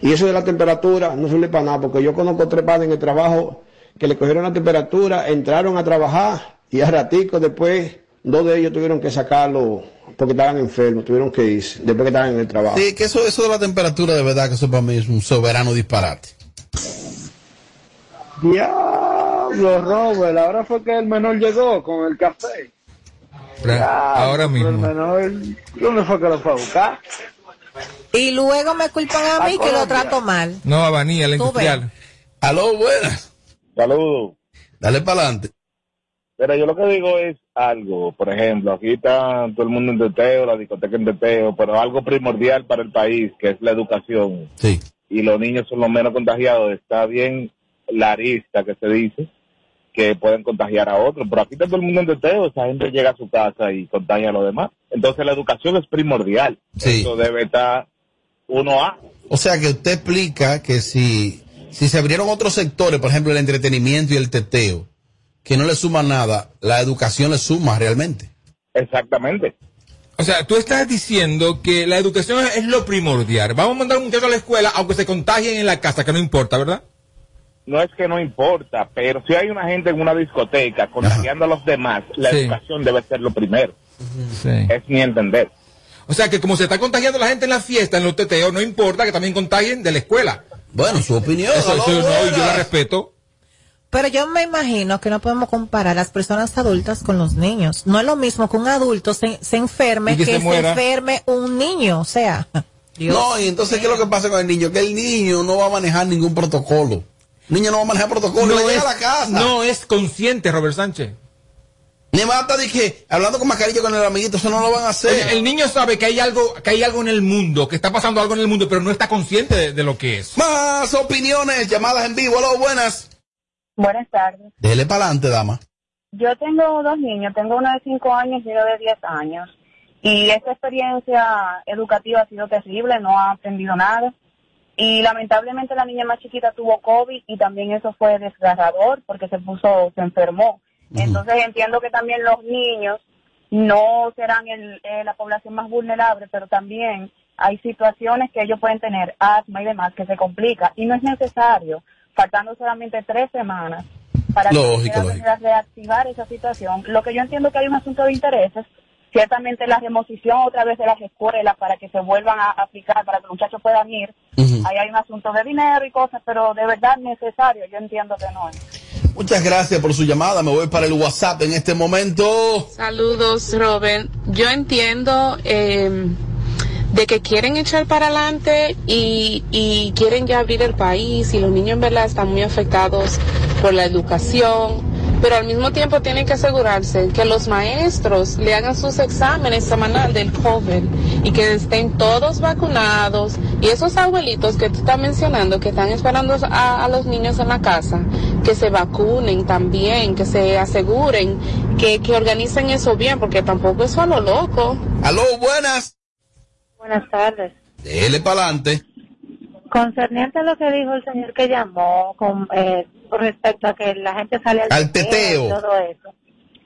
Y eso de la temperatura no sirve para nada, porque yo conozco tres padres en el trabajo que le cogieron la temperatura, entraron a trabajar y a ratico después, dos de ellos tuvieron que sacarlo porque estaban enfermos, tuvieron que irse, después que estaban en el trabajo. Sí, que eso, eso de la temperatura, de verdad, que eso para mí es un soberano disparate. Diablo, Robert, ahora fue que el menor llegó con el café. Ahora Pero El mismo. menor, ¿dónde fue que lo fue a buscar? Y luego me culpan a mí A que lo trato mal. No, Avanía, la Tú industrial. Aló, buenas. Saludos. Dale para adelante. Pero yo lo que digo es algo, por ejemplo, aquí está todo el mundo en teteo, la discoteca en teteo, pero algo primordial para el país, que es la educación. Sí. Y los niños son los menos contagiados. Está bien la arista que se dice, que pueden contagiar a otros, pero aquí está todo el mundo en teteo, esa gente llega a su casa y contagia a los demás. Entonces la educación es primordial. Sí. Eso debe estar uno a. O sea que usted explica que si, si se abrieron otros sectores, por ejemplo el entretenimiento y el teteo, que no le suma nada, la educación le suma realmente. Exactamente. O sea, tú estás diciendo que la educación es, es lo primordial. Vamos a mandar a un muchacho a la escuela, aunque se contagien en la casa, que no importa, ¿verdad? No es que no importa, pero si hay una gente en una discoteca contagiando a los demás, la Sí. educación debe ser lo primero. Sí. Es mi entender. O sea, que como se está contagiando la gente en la fiesta, en los teteos, no importa que también contagien de la escuela. Bueno, su opinión. Eso, no, y yo la respeto. Pero yo me imagino que no podemos comparar las personas adultas con los niños. No es lo mismo que un adulto se, se enferme que que, se se, enferme un niño. O sea, Dios No, y entonces, ¿qué es lo que pasa con el niño? Que el niño no va a manejar ningún protocolo. Niño no va a manejar protocolo, No le llega es- a la casa. No es consciente, Robert Sánchez. Ni más hasta dije, hablando con mascarilla con el amiguito, eso no lo van a hacer. Oye, el niño sabe que hay algo, que hay algo en el mundo, que está pasando algo en el mundo, pero no está consciente de, de lo que es. Más opiniones, llamadas en vivo, aló, buenas. Buenas tardes. Dele para adelante, dama. Yo tengo dos niños, tengo uno de 5 años y uno de 10 años. Y esta experiencia educativa ha sido terrible, no ha aprendido nada. Y lamentablemente la niña más chiquita tuvo COVID y también eso fue desgarrador porque se puso, se enfermó. Entonces entiendo que también los niños no serán el- eh, la población más vulnerable, pero también hay situaciones que ellos pueden tener, asma y demás, que se complica. Y no es necesario, faltando solamente tres semanas, para Lógico, que lógico. reactivar esa situación. Lo que yo entiendo que hay un asunto de intereses, ciertamente la reposición otra vez de las escuelas para que se vuelvan a aplicar, para que los muchachos puedan ir. Ahí hay un asunto de dinero y cosas, pero de verdad necesario, yo entiendo que no es. Muchas gracias por su llamada. Me voy para el WhatsApp en este momento. Saludos, Robert. Yo entiendo eh, de que quieren echar para adelante y, y quieren ya abrir el país y los niños en verdad están muy afectados por la educación, pero al mismo tiempo tienen que asegurarse que los maestros le hagan sus exámenes semanal del COVID y que estén todos vacunados, Y esos abuelitos que tú estás mencionando, que están esperando a, a los niños en la casa, que se vacunen también, que se aseguren, que, que organicen eso bien, porque tampoco es a lo loco. Aló, buenas. Buenas tardes. Dele para adelante. Concerniente a lo que dijo el señor que llamó con, eh, respecto a que la gente sale al, Al teteo. y todo eso,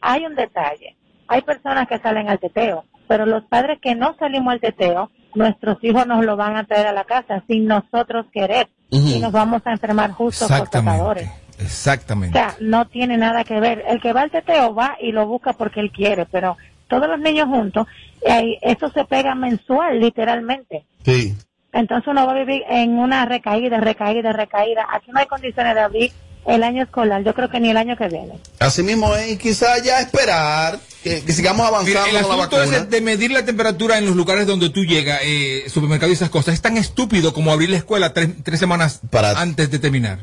hay un detalle. Hay personas que salen al teteo, pero los padres que no salimos al teteo, nuestros hijos nos lo van a traer a la casa sin nosotros querer y nos vamos a enfermar justos por pecadores. O Exactamente. sea, no tiene nada que ver. El que va al teteo va y lo busca porque él quiere, pero todos los niños juntos, eh, eso se pega mensual, literalmente. Sí. Entonces uno va a vivir en una recaída, recaída, recaída. Aquí no hay condiciones de abrir el año escolar, yo creo que ni el año que viene. Así mismo es, y quizá ya esperar que, que sigamos Mira, avanzando el con la asunto vacuna. ese de medir la temperatura en los lugares donde tú llegas, eh, supermercado y esas cosas, es tan estúpido como abrir la escuela tres, tres semanas antes de terminar.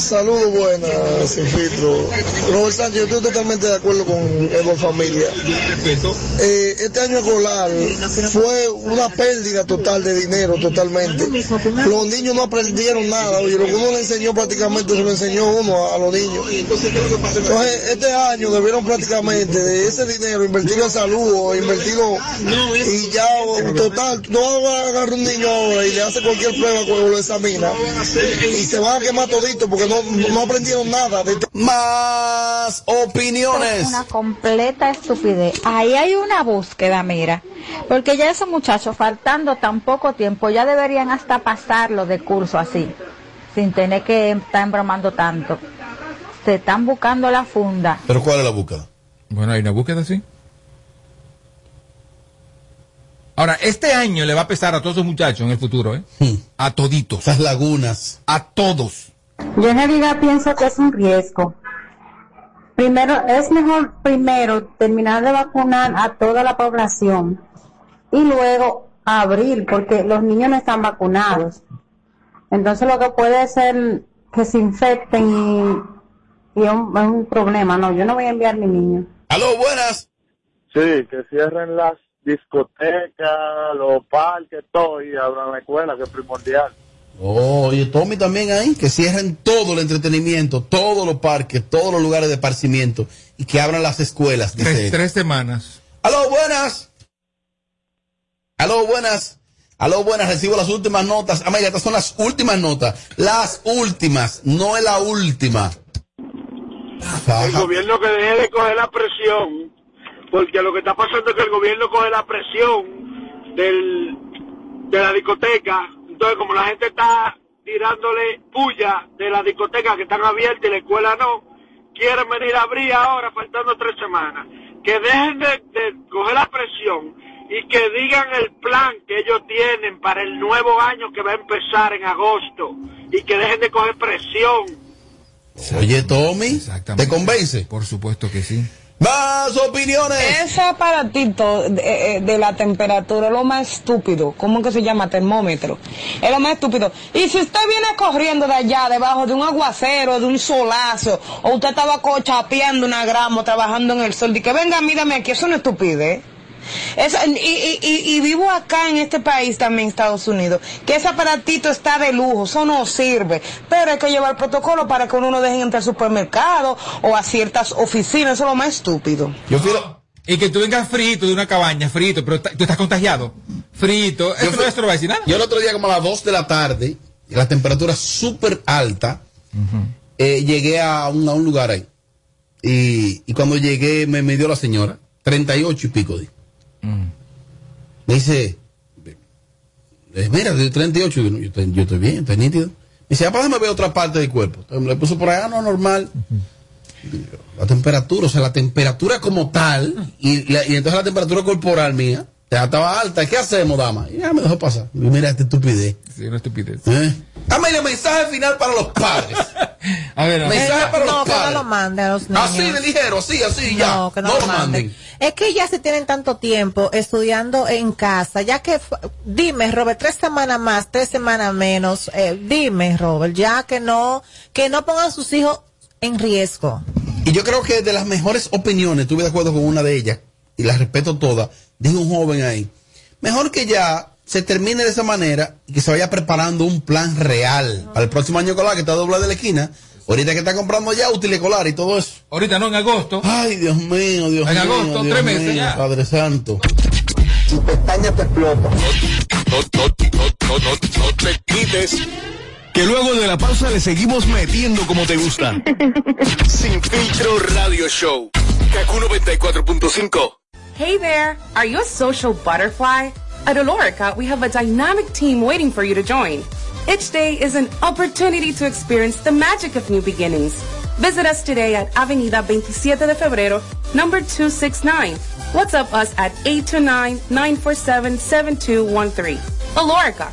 Saludos buenas, sin filtro. Robert Sánchez, yo estoy totalmente de acuerdo con Evo Familia. Eh, este año escolar fue una pérdida total de dinero, totalmente. Los niños no aprendieron nada, lo que uno le enseñó prácticamente se lo enseñó uno a, a los niños. Entonces, este año debieron prácticamente de ese dinero invertirlo en salud o invertirlo y ya, total, no agarra un niño ahora y le hace cualquier prueba cuando lo examina y se van a quemar todito porque no, no aprendieron nada. De Más opiniones. Una completa estupidez. Ahí hay una búsqueda, mira. Porque ya esos muchachos, faltando tan poco tiempo, ya deberían hasta pasarlo de curso así, sin tener que estar embromando tanto. Se están buscando la funda. ¿Pero cuál es la búsqueda? Bueno, hay una búsqueda así. Ahora, este año le va a pesar a todos esos muchachos en el futuro, ¿eh? A toditos. Esas lagunas. A todos. Yo en realidad pienso que es un riesgo. Primero, es mejor primero terminar de vacunar a toda la población y luego abrir, porque los niños no están vacunados. Entonces lo que puede ser que se infecten y, y es un, es un problema. No, yo no voy a enviar a mi niño. Aló, buenas. Sí, que cierren las discotecas, los parques, todo y abran la escuela, que es primordial. Oh, oye, Tommy también ahí, que cierren todo el entretenimiento, todos los parques, todos los lugares de esparcimiento y que abran las escuelas. dice Tres, él. tres semanas. Aló, buenas. Aló, buenas. Aló, buenas. Recibo las últimas notas. Amelia, estas son las últimas notas. Las últimas, no es la última. El gobierno que deje de coger la presión, porque lo que está pasando es que el gobierno coge la presión del, de la discoteca. Entonces, como la gente está tirándole puya de la discoteca que están abiertas y la escuela no, quieren venir a abrir ahora, faltando tres semanas. Que dejen de, de coger la presión y que digan el plan que ellos tienen para el nuevo año que va a empezar en agosto y que dejen de coger presión. Oye, Tommy, ¿te convence? Por supuesto que sí. Más opiniones. Ese aparatito de, eh, de la temperatura es lo más estúpido. ¿Cómo que se llama? Termómetro. Es lo más estúpido. Y si usted viene corriendo de allá, debajo de un aguacero, de un solazo, o usted estaba cochapeando una gramo, trabajando en el sol, y que venga, mírame aquí, eso no es estupidez. Eso- y, y- y- y vivo acá en este país también, Estados Unidos, que ese aparatito está de lujo, eso no sirve, pero hay que llevar protocolo para que uno no deje entrar al supermercado o a ciertas oficinas, eso es lo más estúpido. Yo fui Y que tú vengas frito de una cabaña, frito, pero tú estás contagiado. Frito. Eso no, eso no va a decir nada. Yo el otro día, como a las 2 de la tarde, la temperatura súper alta, eh, llegué a un, a un lugar ahí. Y, y cuando llegué, me midió la señora, 38 y pico. Di. Me dice, mira, de 38, yo, estoy, yo estoy bien, estoy nítido. Me dice, apá, déjame ver otra parte del cuerpo. Entonces, me le puso por allá, no, normal. La temperatura, o sea, la temperatura como tal, y, la- y entonces la temperatura corporal mía, ya estaba alta. ¿Qué hacemos, dama? Y ya me dejó pasar. Y mira esta estupidez. Sí, una estupidez. ¿Eh? Amelia, mensaje final para los padres. A ver, mensaje para no, los que no padres. lo manden a los niños. Así de ligero, así, así, ya. No, que no, lo manden. Es que ya se tienen tanto tiempo estudiando en casa, ya que, dime, Robert, tres semanas más, tres semanas menos, eh, dime, Robert, ya que no, que no pongan a sus hijos en riesgo. Y yo creo que de las mejores opiniones, estuve de acuerdo con una de ellas, y las respeto todas, dijo un joven ahí, mejor que ya se termine de esa manera y que se vaya preparando un plan real para el próximo año escolar que está doble de la esquina. Ahorita que está comprando ya útiles escolar y todo eso. Ahorita no, en agosto. Ay, Dios mío, Dios En mío. agosto, Dios tres meses mío, ya. Padre Santo. Tu pestaña te explota. No, no, no, no, no, no te quites. Que luego de la pausa le seguimos metiendo como te gusta. Sin filtro radio show. Kaku 94.5. Hey there! Are you a social butterfly? At Olorica, we have a dynamic team waiting for you to join. Each day is an opportunity to experience the magic of new beginnings. Visit us today at Avenida 27 de Febrero, number 269. What's up us at 829-947-7213. Olorica,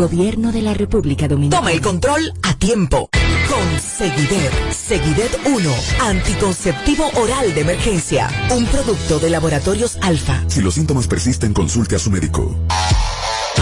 Gobierno de la República Dominicana. Toma el control a tiempo. Con Seguidet. Seguidet 1. Anticonceptivo oral de emergencia. Un producto de laboratorios alfa. Si los síntomas persisten, consulte a su médico.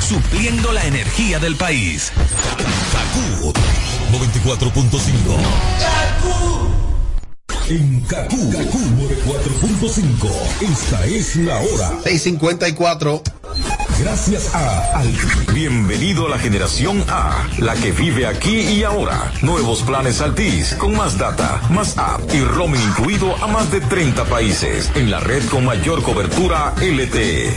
Supliendo la energía del país. Kaku 94.5. En Kaku, Kaku 94.5. Esta es la hora. 654. Gracias a Altis. Bienvenido a la generación A, la que vive aquí y ahora. Nuevos planes Altis, con más data, más app y roaming incluido a más de 30 países. En la red con mayor cobertura LTE.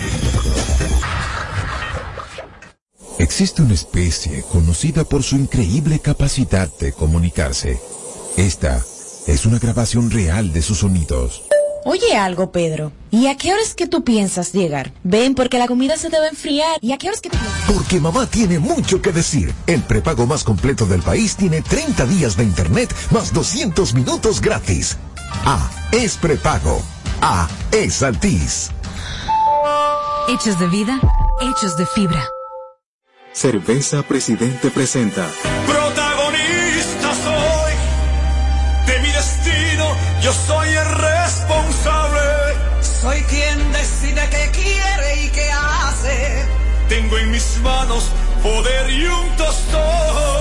Existe una especie conocida por su increíble capacidad de comunicarse. Esta es una grabación real de sus sonidos. Oye algo, Pedro. ¿Y a qué horas que tú piensas llegar? Ven, porque la comida se debe enfriar. ¿Y a qué horas que tú piensas? Porque mamá tiene mucho que decir. El prepago más completo del país tiene 30 días de internet más 200 minutos gratis. A es prepago. A es Altiz. Hechos de vida, hechos de fibra. Cerveza Presidente presenta. Protagonista soy de mi destino, yo soy el responsable. Soy quien decide qué quiere y qué hace. Tengo en mis manos poder y un tostón.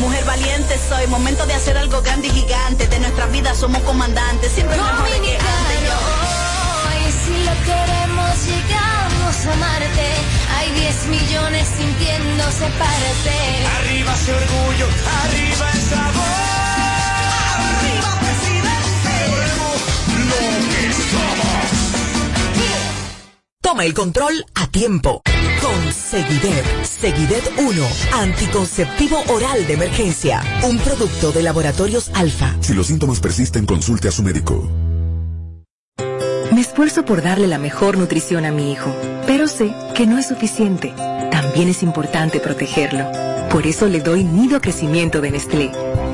Mujer valiente soy, momento de hacer algo grande y gigante. De nuestras vidas somos comandantes, siempre mejor que antes. Yo, Y si lo queremos, llegamos a Marte. Hay 10 millones sintiéndose parte. Arriba ese orgullo, arriba el sabor. Arriba, presidente. Lo que somos. Toma el control a tiempo. Con Seguidet. Seguidet 1. Anticonceptivo oral de emergencia. Un producto de laboratorios alfa. Si los síntomas persisten, consulte a su médico. Me esfuerzo por darle la mejor nutrición a mi hijo, pero sé que no es suficiente. También es importante protegerlo. Por eso le doy Nido Crecimiento de Nestlé.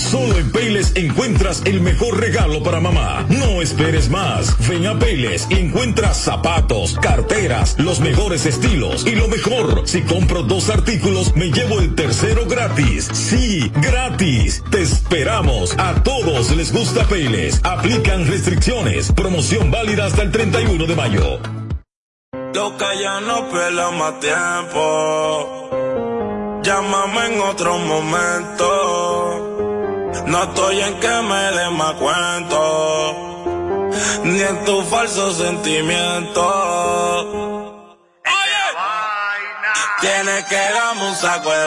Solo en Payless encuentras el mejor regalo para mamá. No esperes más. Ven a Payless y encuentras zapatos, carteras, los mejores estilos. Y lo mejor, si compro dos artículos, me llevo el tercero gratis. Sí, gratis. Te esperamos. A todos les gusta Payless. Aplican restricciones. Promoción válida hasta el 31 de mayo. Loca, ya no pela más tiempo. Llámame en otro momento. No estoy en que me dé más cuento. Ni en tu falso sentimiento. Oye, tienes que darme un saco de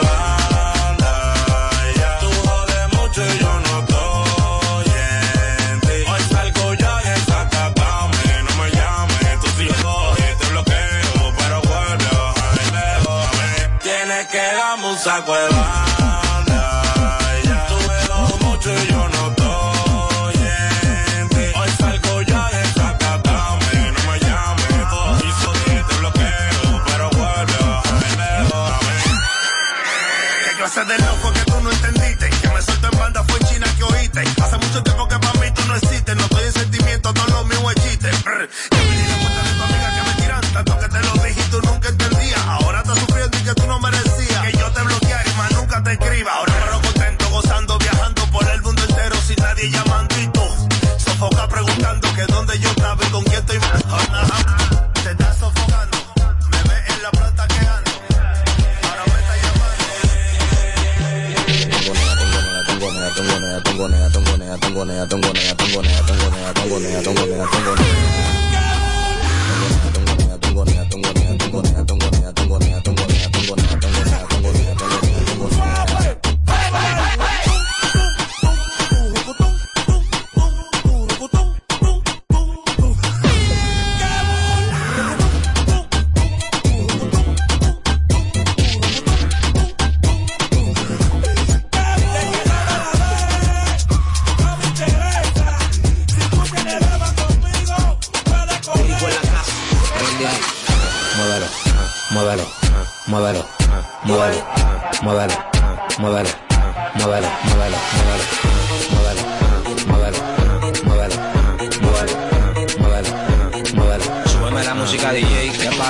clase de loco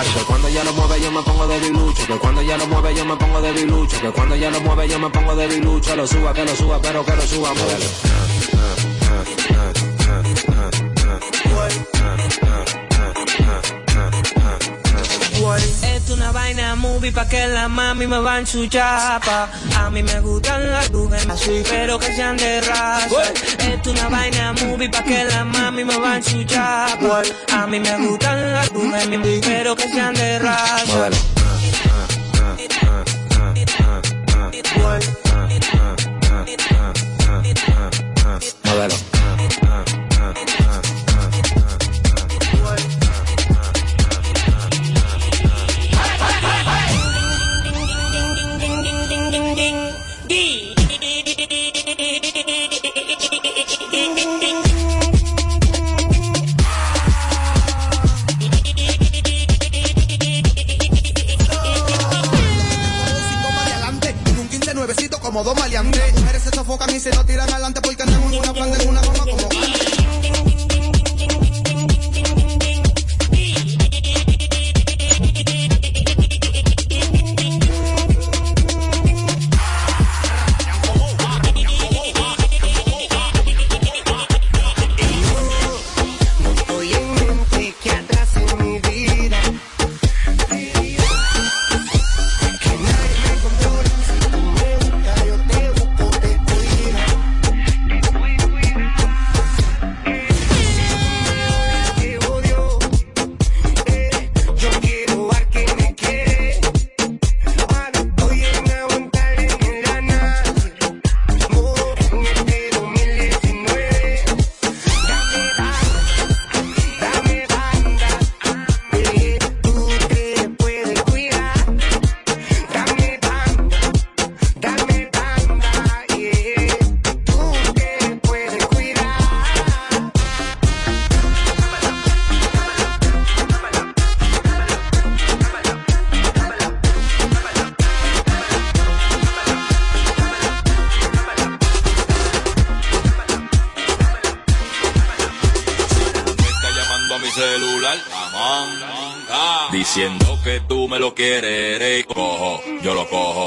DJ, ¿qué pasa? Cuando ya lo mueve yo me pongo de bilucho, que cuando ya lo mueve yo me pongo de bilucho, que cuando ya lo mueve yo me pongo de bilucho, lo suba, que lo suba, pero que lo suba, muévelo. Pa' que la mami me va en su chapa. A mí me gustan las mujeres así, pero que sean de raza. Es una vaina movie pa' que la mami me va en su chapa. A mí me gustan las mujeres, pero que sean de raza. enfocan y si no tiran adelante porque no es una plan de una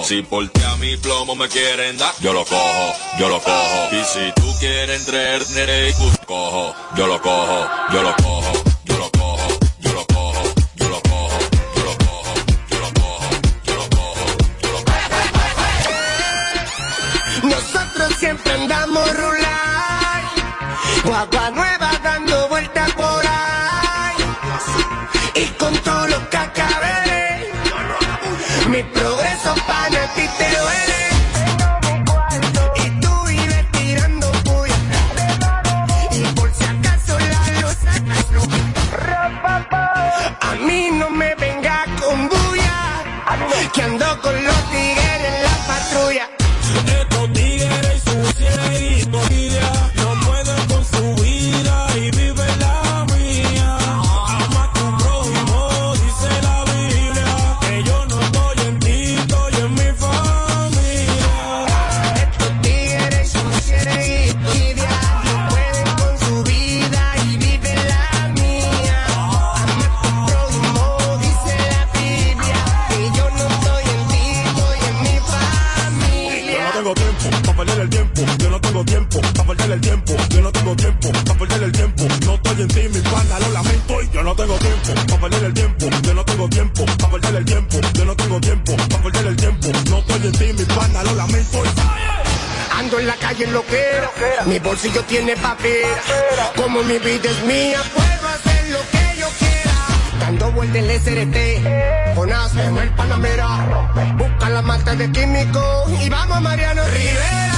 Si porque a mi plomo me quieren dar, yo lo cojo, yo lo cojo. Y si tú quieres entretener, cojo, yo lo cojo, yo lo cojo. lo que. Mi bolsillo tiene papera. Como mi vida es mía, puedo hacer lo que yo quiera. Dando vuelta el SRT, con en el Panamera. Busca la mata de químico y vamos a Mariano Rivera.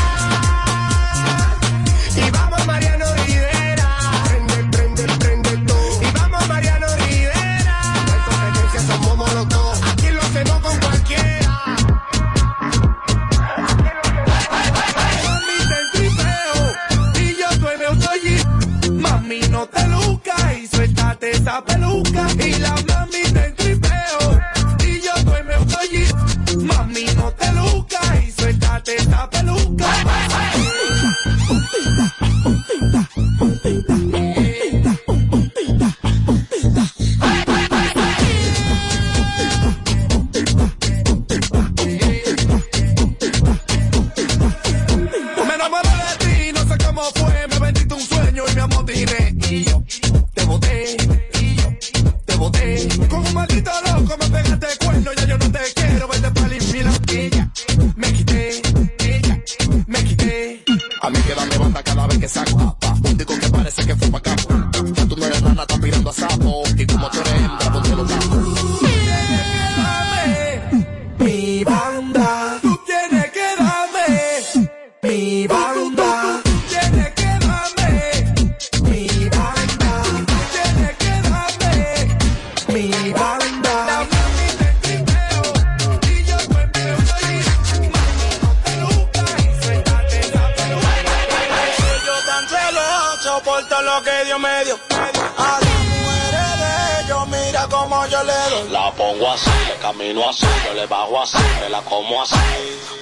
La pongo así, le camino así, yo le bajo así, me la como así.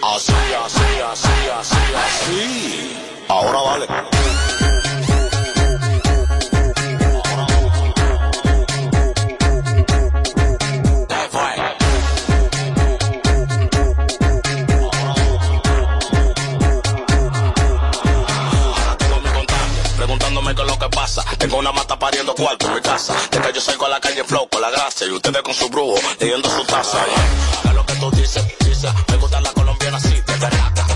Así, así, así, así, así. Ahora vale. Mona mata pariendo cuarto en mi casa. Desde que yo salgo a la calle flow con la gracia y ustedes con su brujo leyendo su taza. ¿eh? Lo que tú dices, dices, me gusta la colombiana así, te caraca.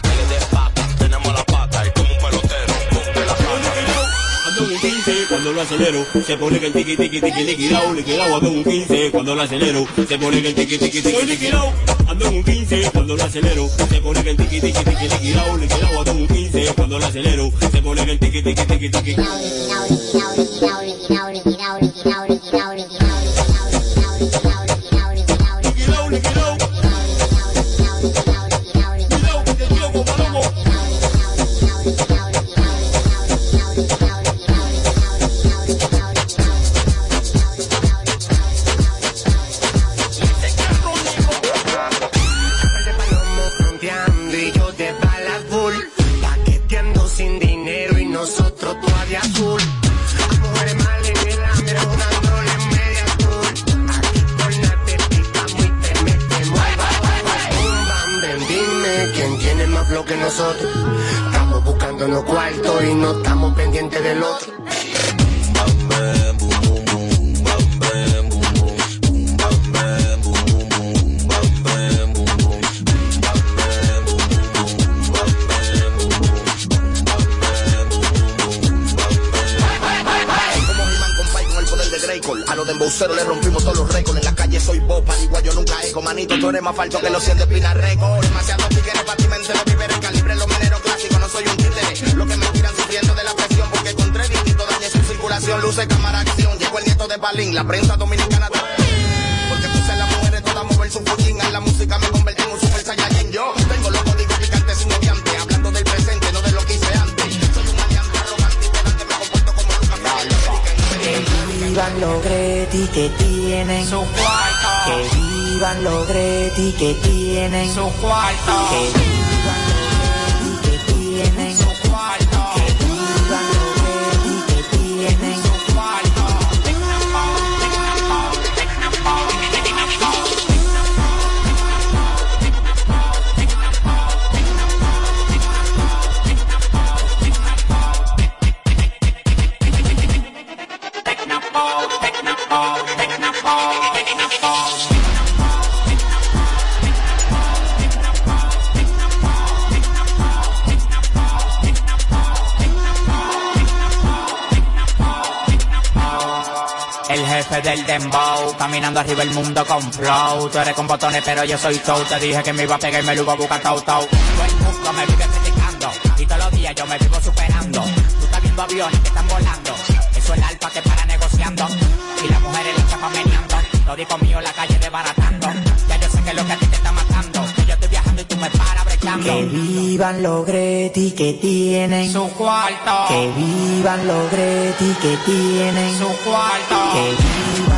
Cuando lo acelero, se pone que el tiqui tiqui un 15. Cuando lo acelero, se pone que el tiqui tiqui tiqui liquidao, ando un 15. Cuando lo acelero, se pone que el tiqui tiqui tiqui un 15. Cuando lo acelero, se pone que el Manito, tú eres más falto que los 100 de Pina Record. Demasiados tigres para ti mente, los víveres calibre, los mineros clásicos. No soy un títere. Lo que me tiran sufriendo de la presión. Porque con tres distintos dañé su circulación. Luce, cámara, acción. Llegó el nieto de Balín, la prensa dominicana. Porque puse a las mujeres todas a mover su fucking. En la música me convertí en un super saiyajin. Yo tengo los códigos picantes sin obviante. Hablando del presente, no de lo que hice antes. Soy un maleante, arrogante, pedante, me comporto como Lucas Que vivan los Greti que tienen su. Iván Logretti que tienen su cuarto. Que del dembow, caminando arriba el mundo con flow. Tú eres con botones, pero yo soy toe. Te dije que me iba a pegar y me lo iba a buscar tau tau. Todo el mundo me vive criticando y todos los días yo me vivo superando. Tú estás viendo aviones que están volando. Eso es el alfa que para negociando y las mujeres le chapan meneando. Lo digo mío en la calle desbaratando. Ya Que vivan los Greti que tienen su cuarto. Que vivan los Greti que tienen su cuarto. Que vivan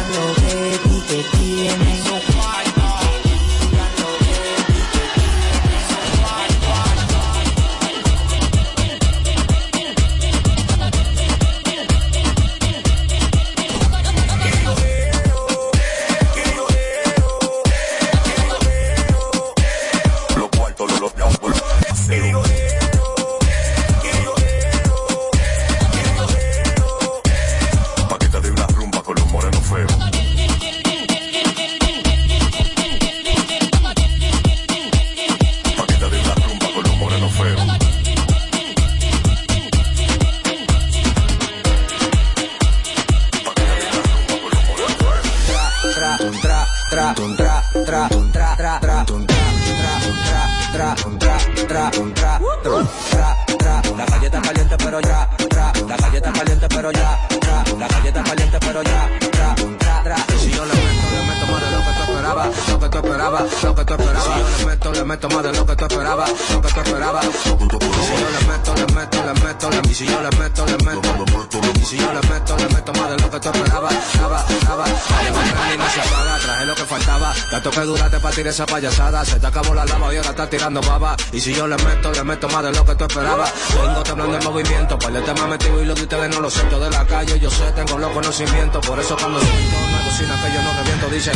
esa payasada, se te acabó la lava y ahora estás tirando baba. Y si yo le meto, le meto más de lo que tú esperabas. Vengo temblando en movimiento, para el tema metido y lo de ustedes no lo siento de la calle, yo sé, tengo los conocimientos, por eso cuando siento una cocina que yo no reviento, dice.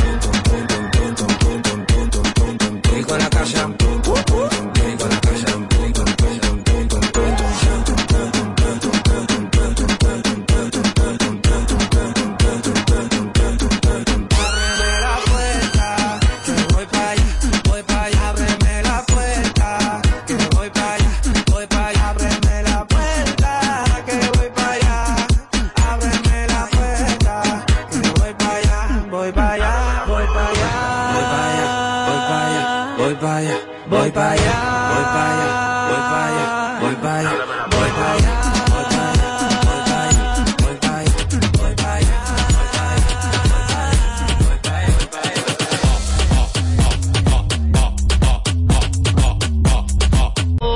Rico en la casa.